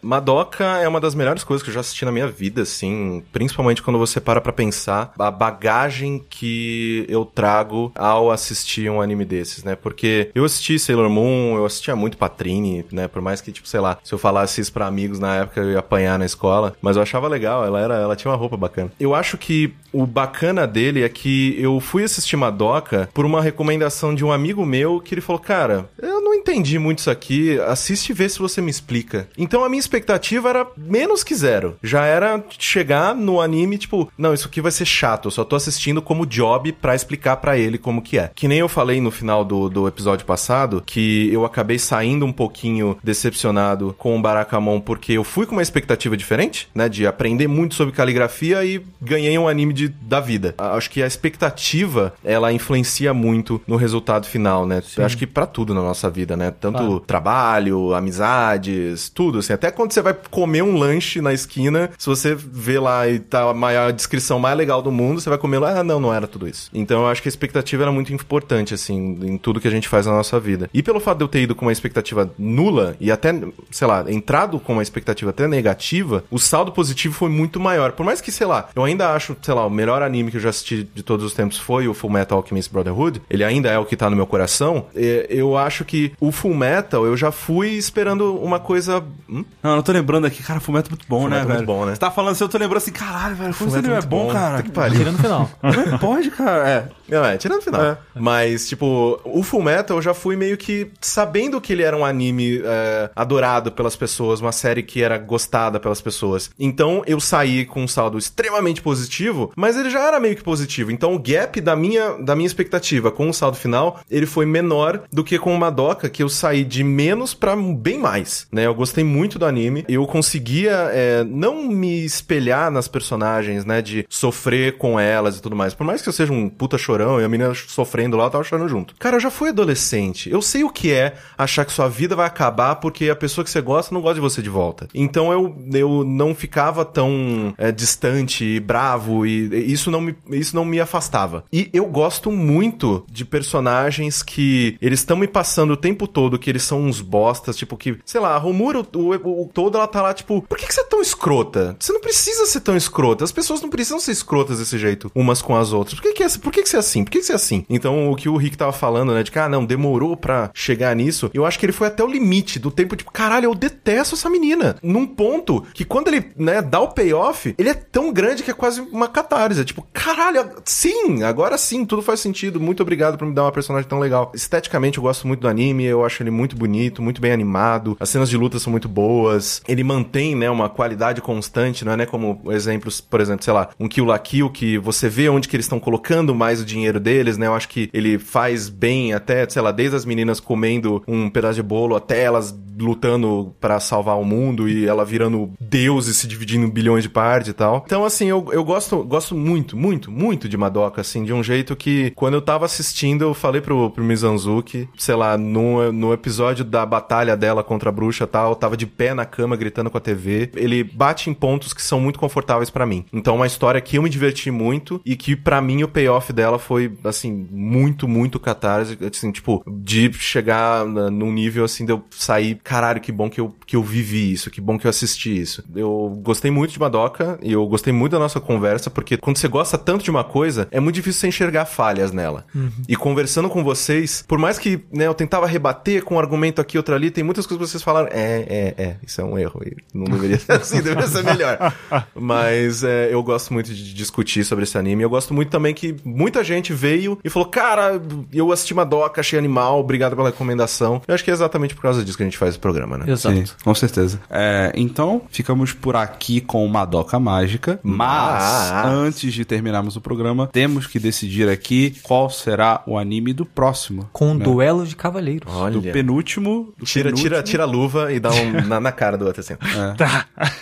Madoka é uma das melhores coisas que eu já assisti na minha vida, assim, principalmente quando você para pra pensar a bagagem que eu trago ao assistir um anime desses, né? Porque eu assisti Sailor Moon, eu assistia muito Patrine, né? Por mais que, tipo, sei lá, se eu falasse isso pra amigos na época eu ia apanhar na escola, mas eu achava legal, ela era, ela tinha uma roupa bacana. Eu acho que o bacana dele é que eu fui assistir Madoka por uma recomendação de um amigo meu que ele falou, cara, eu não entendi muito isso aqui, assiste e vê se você me explica. Então a minha expectativa era menos que zero. Já era chegar no anime, tipo, não, isso aqui vai ser chato, eu só tô assistindo como job pra explicar pra ele como que é. Que nem eu falei no final do, do episódio passado, que eu acabei saindo um pouquinho decepcionado com o Barakamon porque eu fui com uma expectativa diferente, né, de aprender muito sobre caligrafia e ganhei um anime de, da vida. Acho que a expectativa, ela influencia muito no resultado final, né? Acho que pra tudo na nossa vida, né? Tanto Claro. trabalho, amizades, tudo, assim. Até quando você vai comer um lanche na esquina, se você vê lá e tá a maior descrição mais legal do mundo, você vai comer lá, ah, não, não era tudo isso. Então eu acho que a expectativa era muito importante, assim, em tudo que a gente faz na nossa vida. E pelo fato de eu ter ido com uma expectativa nula e até, sei lá, entrado com uma expectativa até negativa, o saldo positivo foi muito maior. Por mais que, sei lá, eu ainda acho, sei lá, o melhor anime que eu já assisti de todos os tempos foi o Full Metal Alchemist Brotherhood. Ele ainda é o que tá no meu coração. Eu acho que o Full Metal eu já fui esperando uma coisa. Hum? Não, eu tô lembrando aqui, cara, Fullmetal é muito bom, né, Fullmetal é velho? muito bom, né? Você tá falando assim, eu tô lembrando assim, caralho, velho, Fullmetal anime é é bom, bom. cara. Que pariu. Tira no final. Não pode, cara. É. Não, é, tirando o final. Mas, tipo, o Full Metal eu já fui meio que sabendo que ele era um anime é, adorado pelas pessoas, uma série que era gostada pelas pessoas. Então eu saí com um saldo extremamente positivo, mas ele já era meio que positivo. Então o gap da minha, da minha expectativa com o saldo final, ele foi menor do que com o Madoka, que eu saí de menos pra bem mais, né? Eu gostei muito do anime. Eu conseguia é, não me espelhar nas personagens, né? De sofrer com elas e tudo mais. Por mais que eu seja um puta chorão e a menina sofrendo lá, eu tava chorando junto. Cara, eu já fui adolescente. Eu sei o que é achar que sua vida vai acabar porque a pessoa que você gosta não gosta de você de volta. Então eu, eu não ficava tão é, distante e bravo e isso não, me, isso não me afastava. E eu gosto muito de personagens que eles estão me passando o tempo todo que eles são uns bostas, tipo que, sei lá, a Romura o, o, todo ela tá lá tipo, por que, que você é tão escrota? Você não precisa ser tão escrota. As pessoas não precisam ser escrotas desse jeito, umas com as outras. Por que, que, é, por que, que você é assim? Por que, que você é assim? Então, o que o Rick tava falando, né, de que, ah, não, demorou pra chegar nisso, eu acho que ele foi até o limite do tempo, tipo, caralho, eu detesto essa menina. Num ponto que quando ele, né, dá o payoff, ele é tão grande que é quase uma catarse. É tipo, caralho, sim, agora sim, tudo faz sentido. Muito obrigado por me dar uma personagem tão legal. Esteticamente, eu gosto muito do anime, eu acho ele muito bonito, muito bem animado. As cenas de luta são muito boas. Ele mantém, né, uma qualidade constante, não é, né, como exemplos, por exemplo, sei lá, um Kill la Kill, que você vê onde que eles estão colocando mais o dinheiro deles, né? Eu acho que ele faz bem até, sei lá, desde as meninas comendo um pedaço de bolo até elas lutando pra salvar o mundo e ela virando deus e se dividindo em bilhões de partes e tal. Então, assim, eu, eu gosto, gosto muito, muito, muito de Madoka, assim, de um jeito que quando eu tava assistindo, eu falei pro, pro Mizanzuki, sei lá, no, no episódio da batalha dela contra a bruxa tal, tava de pé na cama gritando com a TV. Ele bate em pontos que são muito confortáveis pra mim. Então, é uma história que eu me diverti muito e que pra mim o payoff dela foi, assim, muito, muito catarse. Assim, tipo, de chegar num nível assim de eu sair, caralho, que bom que eu, que eu vivi isso, que bom que eu assisti isso. Eu gostei muito de Madoka e eu gostei muito da nossa conversa, porque quando você gosta tanto de uma coisa, é muito difícil você enxergar falhas nela. E conversando com vocês, por mais que né, eu tentava rebater com um argumento aqui, outro ali, tem muitas coisas que vocês falaram, é, é, é, isso é um erro, e não deveria ser assim, deveria ser melhor. Mas é, eu gosto muito de discutir sobre esse anime. Eu gosto muito também que muita gente veio e falou, cara, eu assisti Madoka, achei animal, obrigado pela recomendação. Eu acho que é exatamente por causa disso que a gente faz o programa, né? Exato. Sim, com certeza. É, então, ficamos por aqui com Madoka Mágica. Mas, Mas- antes de terminarmos o programa, temos que decidir aqui qual será o anime do próximo. Com um né? duelo de cavaleiros. Olha. Do penúltimo. do Tira, penúltimo. tira, tira a luva e dá um na, na cara do outro assim.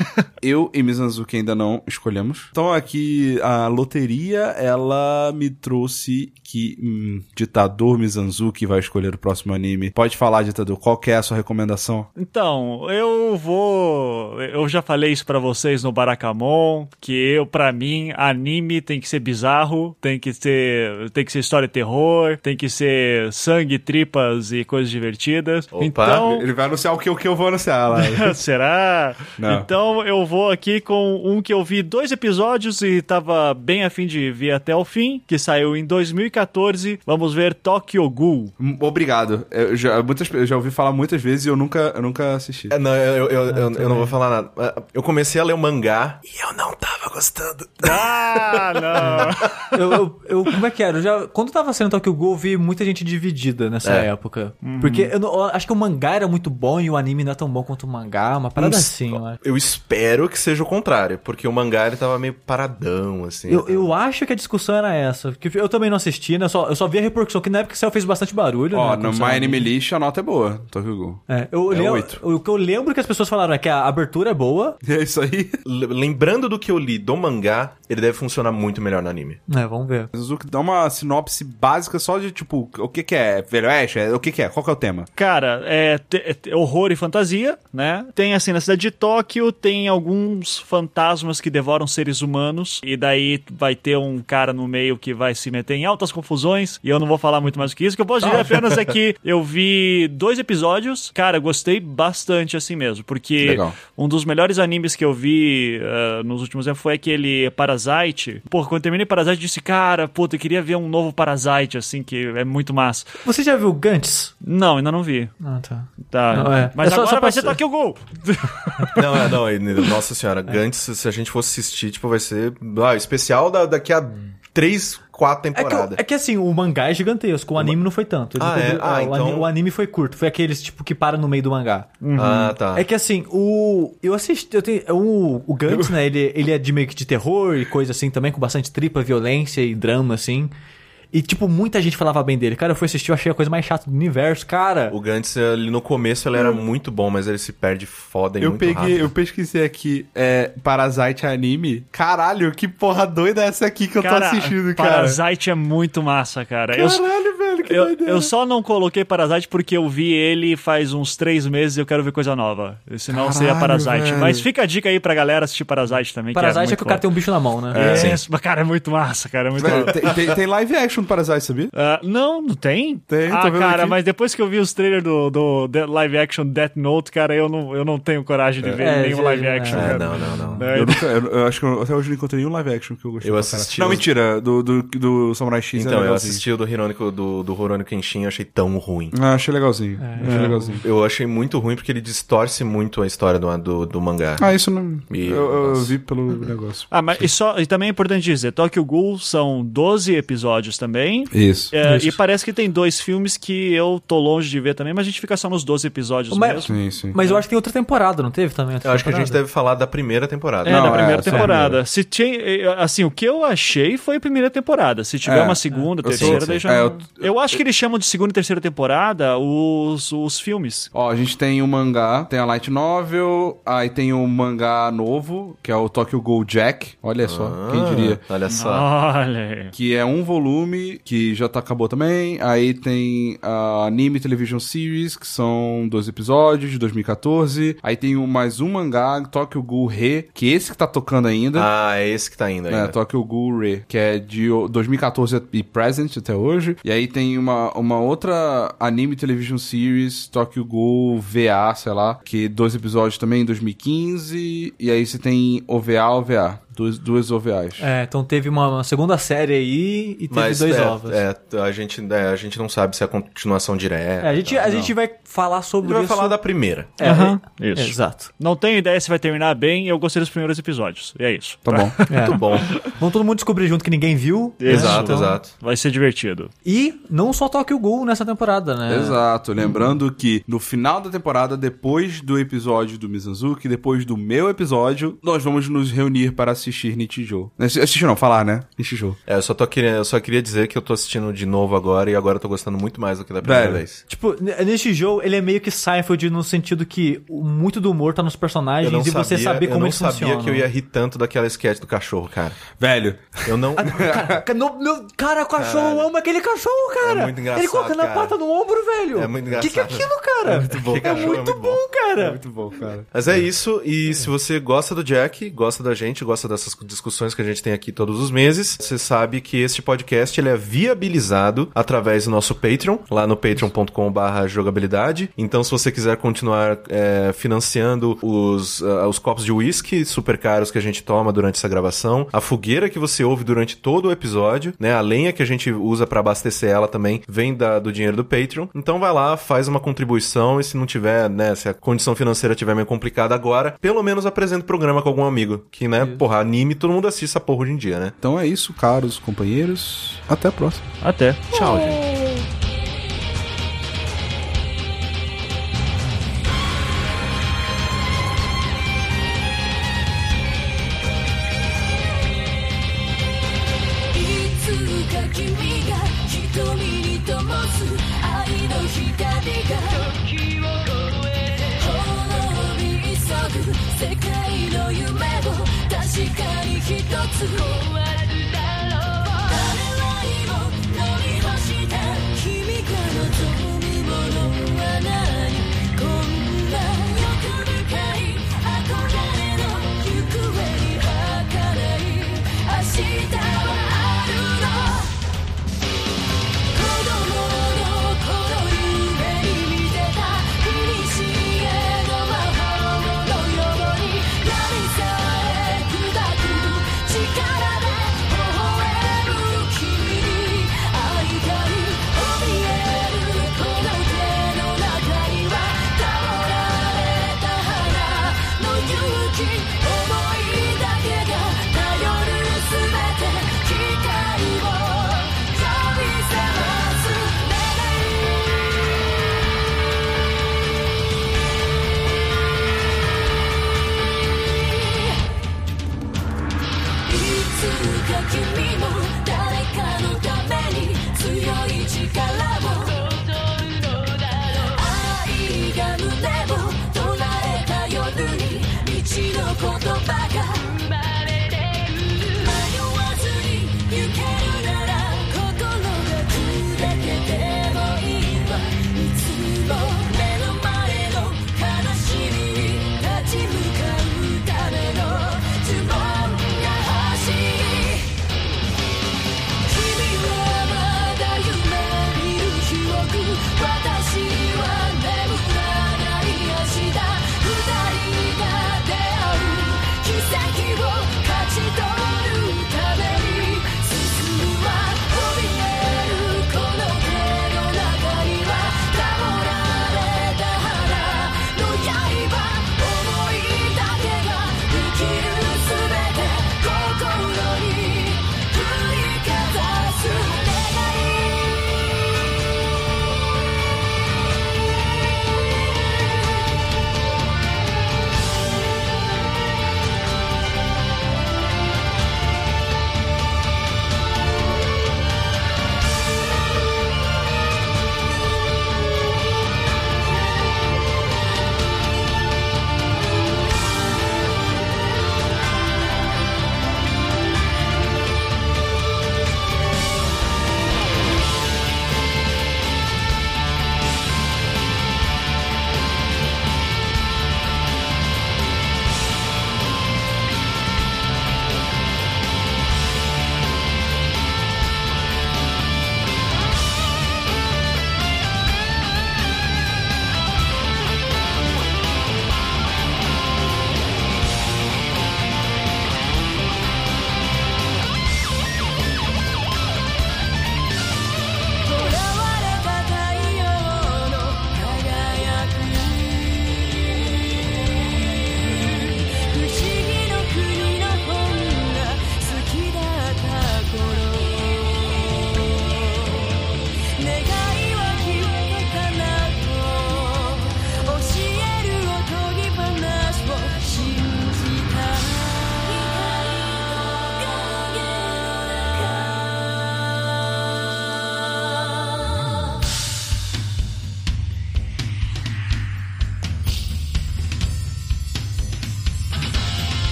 Eu e Mizanzuki ainda não escolhemos. Então aqui a loteria, ela me trouxe que hum, ditador Mizanzuki vai escolher o próximo anime. Pode falar, ditador, qual que é a sua recomendação? Então, eu vou. Eu já falei isso pra vocês no Barakamon, que eu, pra mim, anime tem que ser bizarro, tem que ser. Tem que ser história de terror, tem que ser sangue, tripas e coisas divertidas. Opa. Então. Ele vai anunciar o que, o que eu vou anunciar lá. Será? Não. Então eu vou aqui com um que eu vi dois episódios e tava bem afim de ver até o fim, que saiu em 2014. Vamos ver Tokyo Ghoul. Obrigado. Eu já, muitas, eu já ouvi falar muitas vezes e eu nunca, eu nunca assisti. É, Não, eu, eu, eu, eu não vou falar nada. Ah, Eu comecei a ler o mangá e eu não tava gostando. Ah, não! eu, eu, eu- como é que era? Eu já, quando eu tava sendo Tokyo Ghoul, eu vi muita gente dividida nessa É. época. Porque eu, não- eu acho que o mangá era muito bom e o anime não é tão bom quanto o mangá. Uma parada Uns- assim, eu acho. Eu espero que seja o contrário, porque o mangá ele tava meio paradão, assim. Eu, eu acho que a discussão era essa. Porque eu também não assisti, né? Eu só, eu só vi a repercussão, que na época que saiu fez bastante barulho. Ó, né, no My Anime. List a nota é boa, Tokyo Ghoul. É, eu É lembro- o que eu lembro que as pessoas falaram é que a abertura é boa. É isso aí. Lembrando do que eu li do mangá, ele deve funcionar muito melhor no anime. É, vamos ver. Suzuki, dá uma sinopse básica só de, tipo, o que que é? Velho Oeste? É, O que que é? Qual que é o tema? Cara, é, é horror e fantasia, né? Tem assim, na cidade de Tóquio, tem alguns fantasmas que devoram seres humanos, e daí vai ter um cara no meio que vai se meter em altas confusões, e eu não vou falar muito mais do que isso, o que eu posso dizer apenas é que eu vi dois episódios, cara, gostei bastante assim mesmo, porque Legal. um dos melhores animes que eu vi ah, nos últimos tempos foi aquele Parasite. Pô, quando eu terminei Parasite, eu disse, cara, puta, eu queria ver um novo Parasite, assim, que é muito massa. Você já viu Gantz? Não, ainda não vi. Ah, tá. Tá. Não, é. Mas É só- agora só vai pra- ser Tokyo Ghoul. Não, é, não, e- nossa senhora, Gantz, se a gente fosse assistir, tipo, vai ser ah, especial da, daqui a três, quatro É que, temporadas. o- é que assim, o mangá é gigantesco, o anime não foi tanto. Ah, cobriu- é? Ah, o, então- anime, o anime foi curto, foi aqueles tipo que para no meio do mangá. Ah, tá. É que assim, o. Eu assisti. Eu tenho, o, o Gantz, né? Ele, ele é de meio que de terror e coisa assim também, com bastante tripa, violência e drama, assim. E, tipo, muita gente falava bem dele. Cara, eu fui assistir, eu achei a coisa mais chata do universo, cara. O Gantz, ele, no começo, ele era muito bom, mas ele se perde foda e Eu muito peguei, rápido. eu pesquisei aqui, é, Parasite Anime. Caralho, que porra doida é essa aqui que eu tô assistindo, cara? Parasite é muito massa, cara. Eu, Caralho, que eu, doideira. eu só não coloquei Parasite porque eu vi ele faz uns três meses e eu quero ver coisa nova. Senão Caralho, seria Parasite. velho. Mas fica a dica aí pra galera assistir Parasite também. Parasite que é que o cara tem um bicho na mão, né? é tem... Mas, cara, é muito massa, cara. É muito Velho, massa. tem, tem- tem live action do Parasite, sabia? Ah, não, não tem? Tem, tô Ah, vendo cara, aqui. mas depois que eu vi os trailers do, do, live action Death Note, cara, eu não, eu não tenho coragem de ver É, nenhum live é. action, É, cara. não, não, não. É, Eu, nunca, eu, eu acho que eu, até hoje não encontrei nenhum live action que eu gostei. Eu assisti Não, os- mentira, do, do, do Samurai X é Então, eu assisti o do Hironico, do, do Rurouni Kenshin, eu achei tão ruim. Ah, achei legalzinho. Achei legalzinho. Eu achei muito ruim porque ele distorce muito a história do, do, do mangá. Ah, isso não. Ih, eu, eu vi pelo negócio. Ah, mas e, só, e também é importante dizer, Tokyo Ghoul são 12 episódios também. Isso. É, Isso. e parece que tem dois filmes que eu tô longe de ver também, mas a gente fica só nos 12 episódios Mas- mesmo. Sim, sim. Mas eu acho que tem outra temporada, não teve também? outra Eu acho que a gente deve falar da primeira temporada. É, Não, da primeira é, temporada. Se tinha, eh, assim, o que eu achei foi a primeira temporada. Se tiver É. uma segunda, Eu terceira, sei, daí eu É, eu acho que eles chamam de segunda e terceira temporada os, os filmes. Ó, a gente tem o mangá, tem a light novel, aí tem o mangá novo, que é o Tokyo Ghoul Jack. Olha só, quem diria. Ah, Olha só. Olha aí. Que é um volume, que já tá, acabou também. Aí tem a Anime Television Series, que são dois episódios de 2014. Aí tem o, mais um mangá, Tokyo Ghoul Re, que esse que tá tocando ainda. Ah, é esse que tá indo É, ainda. Tokyo Ghoul Re, que é de o- 2014 e present até hoje. E aí tem uma, uma outra anime television series, Tokyo Ghoul VA, sei lá, que dois episódios também em 2015. E aí você tem OVA, OVA. Duas, duas OVAs. É, então teve uma, uma segunda série aí e teve Mas dois é, ovos. é, a, gente, é, a gente não sabe se é a continuação direta. É, a gente, a gente vai falar A sobre gente vai isso. falar da primeira. É, é, isso. Exato. Não tenho ideia se vai terminar bem, eu gostei dos primeiros episódios. E é isso. Tá bom. É. Muito bom. Vamos todo mundo descobrir junto que ninguém viu. exato, Então- exato. Vai ser divertido. E não só Tokyo Ghoul nessa temporada, né? Exato. Lembrando que no final da temporada, depois do episódio do Mizanzuki, depois do meu episódio, nós vamos nos reunir para assistir Nichijou. Assistir não, falar, né? Nichijou. É, eu só, tô querendo, eu só queria dizer que eu tô assistindo de novo agora e agora eu tô gostando muito mais do que da primeira Velho. vez. Tipo, n- neste jogo, ele é meio que Seinfeld no sentido que muito do humor tá nos Eu personagens não e você sabia, saber eu como não eles sabia funcionam. que eu ia rir tanto daquela sketch do cachorro, cara. Velho, Eu não. Cara, no- meu, cara, o cachorro Caralho. ama aquele cachorro, cara. É muito engraçado, Ele colocando a cara. pata no ombro, velho. É muito O que, que é engraçado. aquilo, cara? É muito bom. Aquele cachorro é muito bom. cara. muito bom, cara. Mas é isso, e se você gosta do Jack, gosta da gente, gosta dessas discussões que a gente tem aqui todos os meses, você sabe que este podcast ele é viabilizado através do nosso Patreon, lá no patreon.com.br jogabilidade. Então, se você quiser continuar é, financiando os, ah, os copos de whisky super caros que a gente toma durante essa gravação, a fogueira que você ouve durante todo o episódio, né, a lenha que a gente usa para abastecer ela também vem da- do dinheiro do Patreon. Então, vai lá, faz uma contribuição e se não tiver, né, se a condição financeira tiver meio complicada agora, pelo menos apresenta o programa com algum amigo. Que, né, porra, anime, todo mundo assiste essa porra hoje em dia, né? Então é isso, caros companheiros. Até a próxima. Até. Tchau, gente.